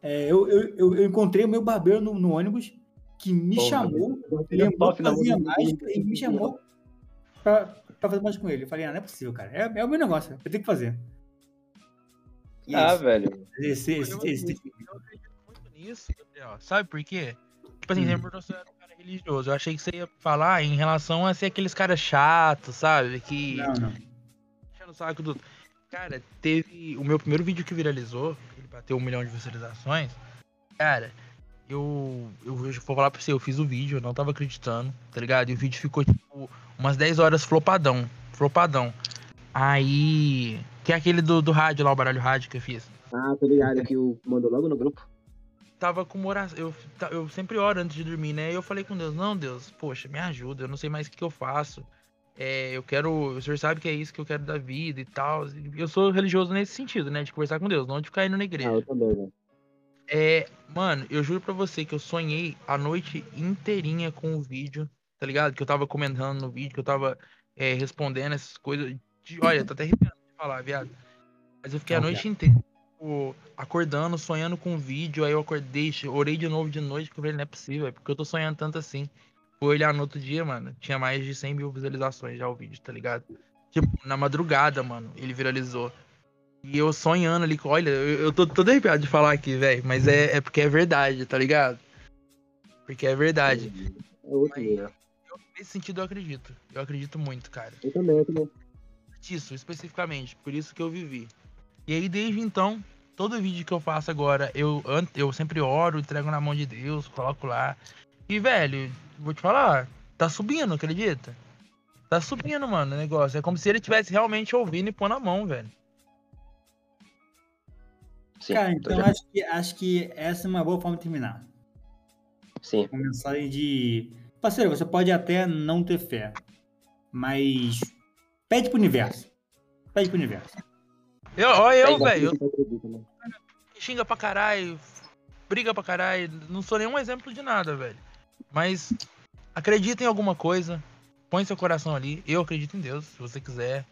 é, eu, eu, eu, eu encontrei o meu barbeiro no, no ônibus que me Porra, chamou, Ele lembrou top que fazia mágica e me chamou pra, pra fazer mágica com ele. Eu falei, ah, não é possível, cara. É, é o meu negócio, eu tenho que fazer. E Ah, esse- velho. esse, esse, Eu- esse, Eu acredito muito nisso, Gabriel. Sabe por quê? Tipo assim, Hum. sempre você era um cara religioso. Eu achei que você ia falar em relação a ser aqueles caras chatos, sabe? Que Não, não. enchendo o saco do. Cara, teve. O meu primeiro vídeo que viralizou, ele bateu um milhão de visualizações. Cara, eu. Eu vou falar pra você, eu fiz o vídeo, eu não tava acreditando, tá ligado? E o vídeo ficou, tipo, umas 10 horas flopadão. Flopadão. Aí. Que é aquele do, do rádio lá, o baralho rádio que eu fiz. Ah, tô ligado que o mandou logo no grupo. tava com uma oração. Eu, eu sempre oro antes de dormir, né? E eu falei com Deus, não, Deus, poxa, me ajuda, eu não sei mais o que, que eu faço. É, eu quero. O senhor sabe que é isso que eu quero da vida e tal. Eu sou religioso nesse sentido, né? De conversar com Deus, não de ficar indo na Ah, igreja. eu também, velho. É, mano, eu juro pra você que eu sonhei a noite inteirinha com o vídeo, tá ligado? Que eu tava comentando no vídeo, que eu tava é, respondendo essas coisas. De- olha, tô até arrepiando de falar, viado. Mas eu fiquei a noite inteira, tipo, acordando, sonhando com o vídeo. Aí eu acordei, orei de novo de noite, porque eu falei, não é possível, é porque eu tô sonhando tanto assim. Fui olhar no outro dia, mano, tinha mais de 100 mil visualizações já o vídeo, tá ligado? Tipo, na madrugada, mano, ele viralizou. E eu sonhando ali, com- olha, eu, eu tô todo arrepiado de falar aqui, velho, mas é, é porque é verdade, tá ligado? Porque é verdade. É outro nível. Eu, nesse sentido eu acredito. Eu acredito muito, cara. Eu também, eu também. Disso, especificamente. Por isso que eu vivi. E aí, desde então, todo vídeo que eu faço agora, eu, eu sempre oro, entrego na mão de Deus, coloco lá. E, velho, vou te falar, tá subindo, acredita? Tá subindo, mano, o negócio. É como se ele tivesse realmente ouvindo e pôr na mão, velho. Sim, Cara, então já- acho que, acho que essa é uma boa forma de terminar. Sim. Uma mensagem de. Parceiro, você pode até não ter fé, mas pede pro universo. Pede pro universo. Eu, ó, eu, velho, eu né? xinga pra caralho, briga pra caralho, não sou nenhum exemplo de nada, velho. Mas acredita em alguma coisa, põe seu coração ali. Eu acredito em Deus, se você quiser.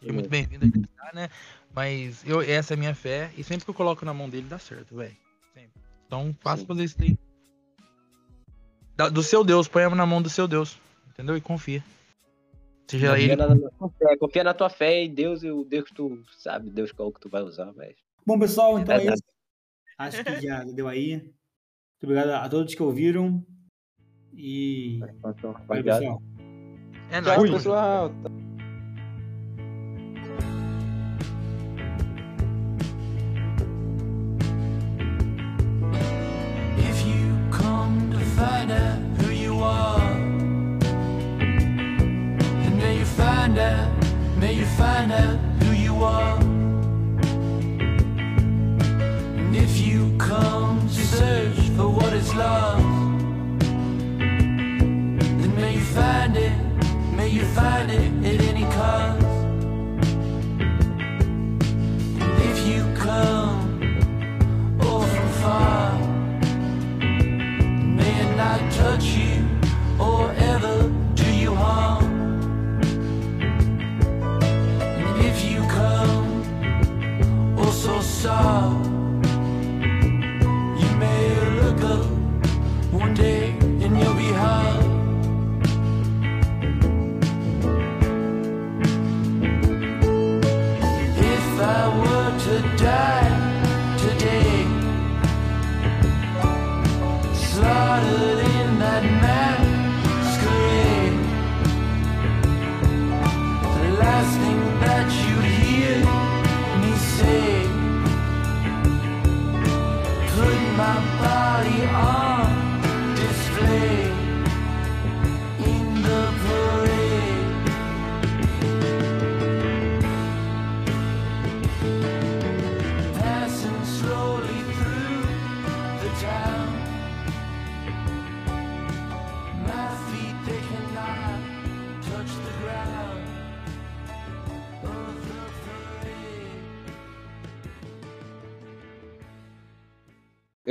Seja muito bem-vindo a acreditar, né? Mas eu, essa é a minha fé, e sempre que eu coloco na mão dele dá certo, velho. Sempre. Então faça fazer isso daí. Da- do seu Deus, põe na mão do seu Deus. Entendeu? E confia. Seja Confia ele. na, na tua fé, confia na tua fé e Deus, e o Deus que tu sabe, Deus qual que tu vai usar, velho. Bom, pessoal, então é Verdade. isso. Acho que já deu aí. Muito obrigado a todos que ouviram. E. Então, Valeu, rapaziada. pessoal. É Tchau, nóis, pessoal.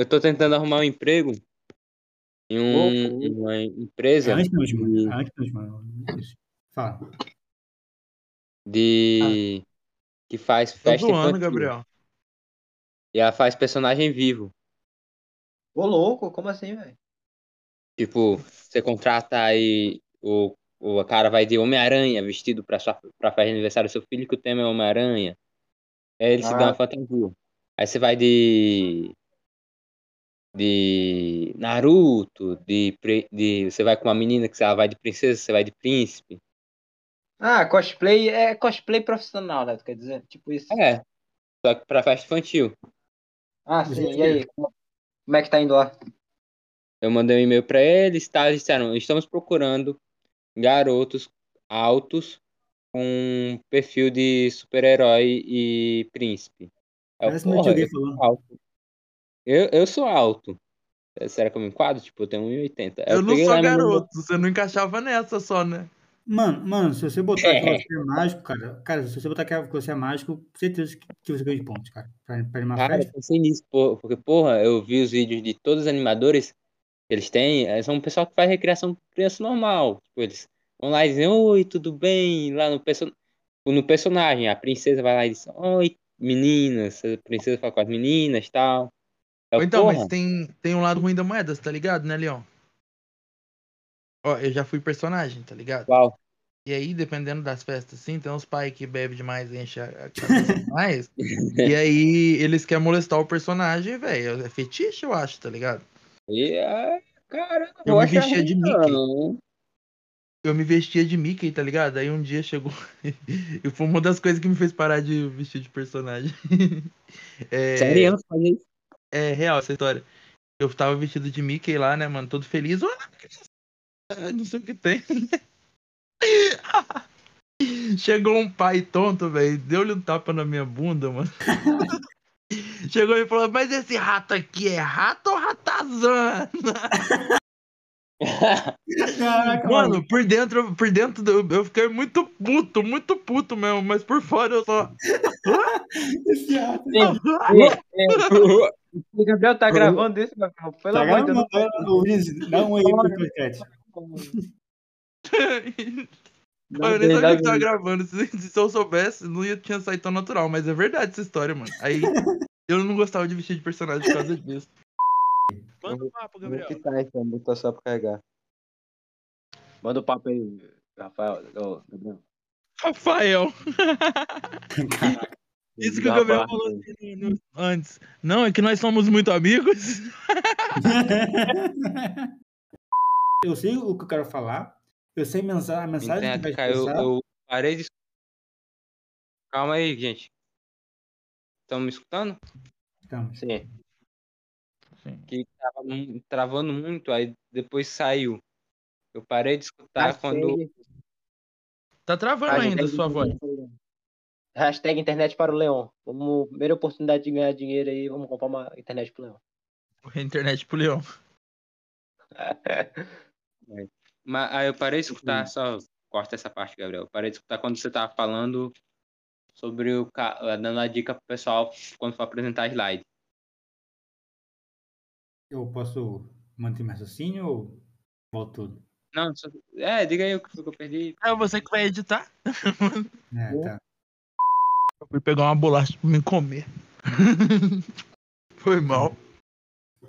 Tô tentando arrumar um emprego em um- uma empresa antes. E- É antes. Isso. Fala. de que faz festa zoando, infantil. Gabriel. E ela faz personagem vivo. Ô, louco, como assim, velho? Tipo, você contrata aí o, o cara vai de Homem-Aranha vestido pra, sua, pra festa de aniversário do seu filho, que o tema é Homem-Aranha. Aí ele se Ah. dá uma fantasia. Aí você vai de. De Naruto, de, de. Você vai com uma menina que ela vai de princesa, você vai de príncipe. Ah, cosplay é cosplay profissional, né? Tu quer dizer? Tipo isso. É. Só que pra festa infantil. Ah, sim. E aí? Como é que tá indo lá? Eu mandei um e-mail pra eles, tá? Eles disseram, estamos procurando garotos altos com perfil de super-herói e príncipe. Parece gay eu sou falando. alto. Eu, eu sou alto. Será que eu me enquadro? Tipo, eu tenho 1,80. Aí Eu não sou garoto, você não encaixava nessa só, né? Mano, mano, se você botar É. que você é mágico, cara, cara, se você botar que você é mágico, certeza que que você ganha de pontos, cara. Pra, pra animar a Cara, eu festa. pensei nisso, porque, porra, eu vi os vídeos de todos os animadores que eles têm, eh, são um pessoal que faz recriação com criança normal. Tipo, eles vão lá e dizem, oi, tudo bem? Lá no, perso... no personagem, a princesa vai lá e diz, oi, meninas, a princesa fala com as meninas e tal. Eu, Ou então, porra, mas tem, tem um lado ruim da moeda, tá ligado, né, Leon? Ó, eu já fui personagem, tá ligado? qual? E aí, dependendo das festas, assim, tem uns pais que bebem demais e enchem a cabeça demais. e aí, eles querem molestar o personagem, velho. É fetiche, eu acho, tá ligado? E, é, cara, Eu me acho vestia de Mickey. não. Eu me vestia de Mickey, tá ligado? Aí um dia chegou. e foi uma das coisas que me fez parar de vestir de personagem. é, Sério, faz isso? É real essa história. Eu tava vestido de Mickey lá, né, mano? Todo feliz. Não sei o que tem. Chegou um pai tonto, velho. Deu-lhe um tapa na minha bunda, mano. Chegou e falou: Mas esse rato aqui é rato ou ratazana? Caraca, mano. Mano, por dentro, por dentro do- eu fiquei muito puto, muito puto mesmo, mas por fora eu só. Esse rato. O Gabriel tá gravando isso, Gabriel? Pelo Tá amor de Deus. dá um aí pro podcast. não- eu nem sabia que tava gravando. Se, se eu soubesse, não ia tinha saído tão natural, mas é verdade essa história, mano. Aí eu não gostava de vestir de personagem por causa disso. Manda o papo, Gabriel. quitar então, botar só pra carregar. Manda o papo aí, Rafael. Ô, Gabriel. Rafael. Caraca. Isso que o Gabriel falou assim no- no- antes. Não, é que nós somos muito amigos. Eu sei o que eu quero falar. Eu sei mensa- a mensagem que vai caiu, expressar. eu parei de. Calma aí, gente. Estão me escutando? Então, Sim. Que tava mu- travando muito, aí depois saiu. Eu parei de escutar quando. Hashtag- Tá travando ainda a sua voz. Hashtag internet para o Leão. Vamos, primeira oportunidade de ganhar dinheiro aí, vamos comprar uma internet pro Leão. Internet pro Leão. Mas aí eu parei de escutar, só corta essa parte, Gabriel. Eu parei de escutar quando você tava falando sobre o. dando a dica pro pessoal quando for apresentar slide. Eu posso manter meu raciocínio ou volto tudo? Não, só... é, diga aí o que eu perdi. É você que vai editar. É, tá. Eu fui pegar uma bolacha pra me comer. Foi mal.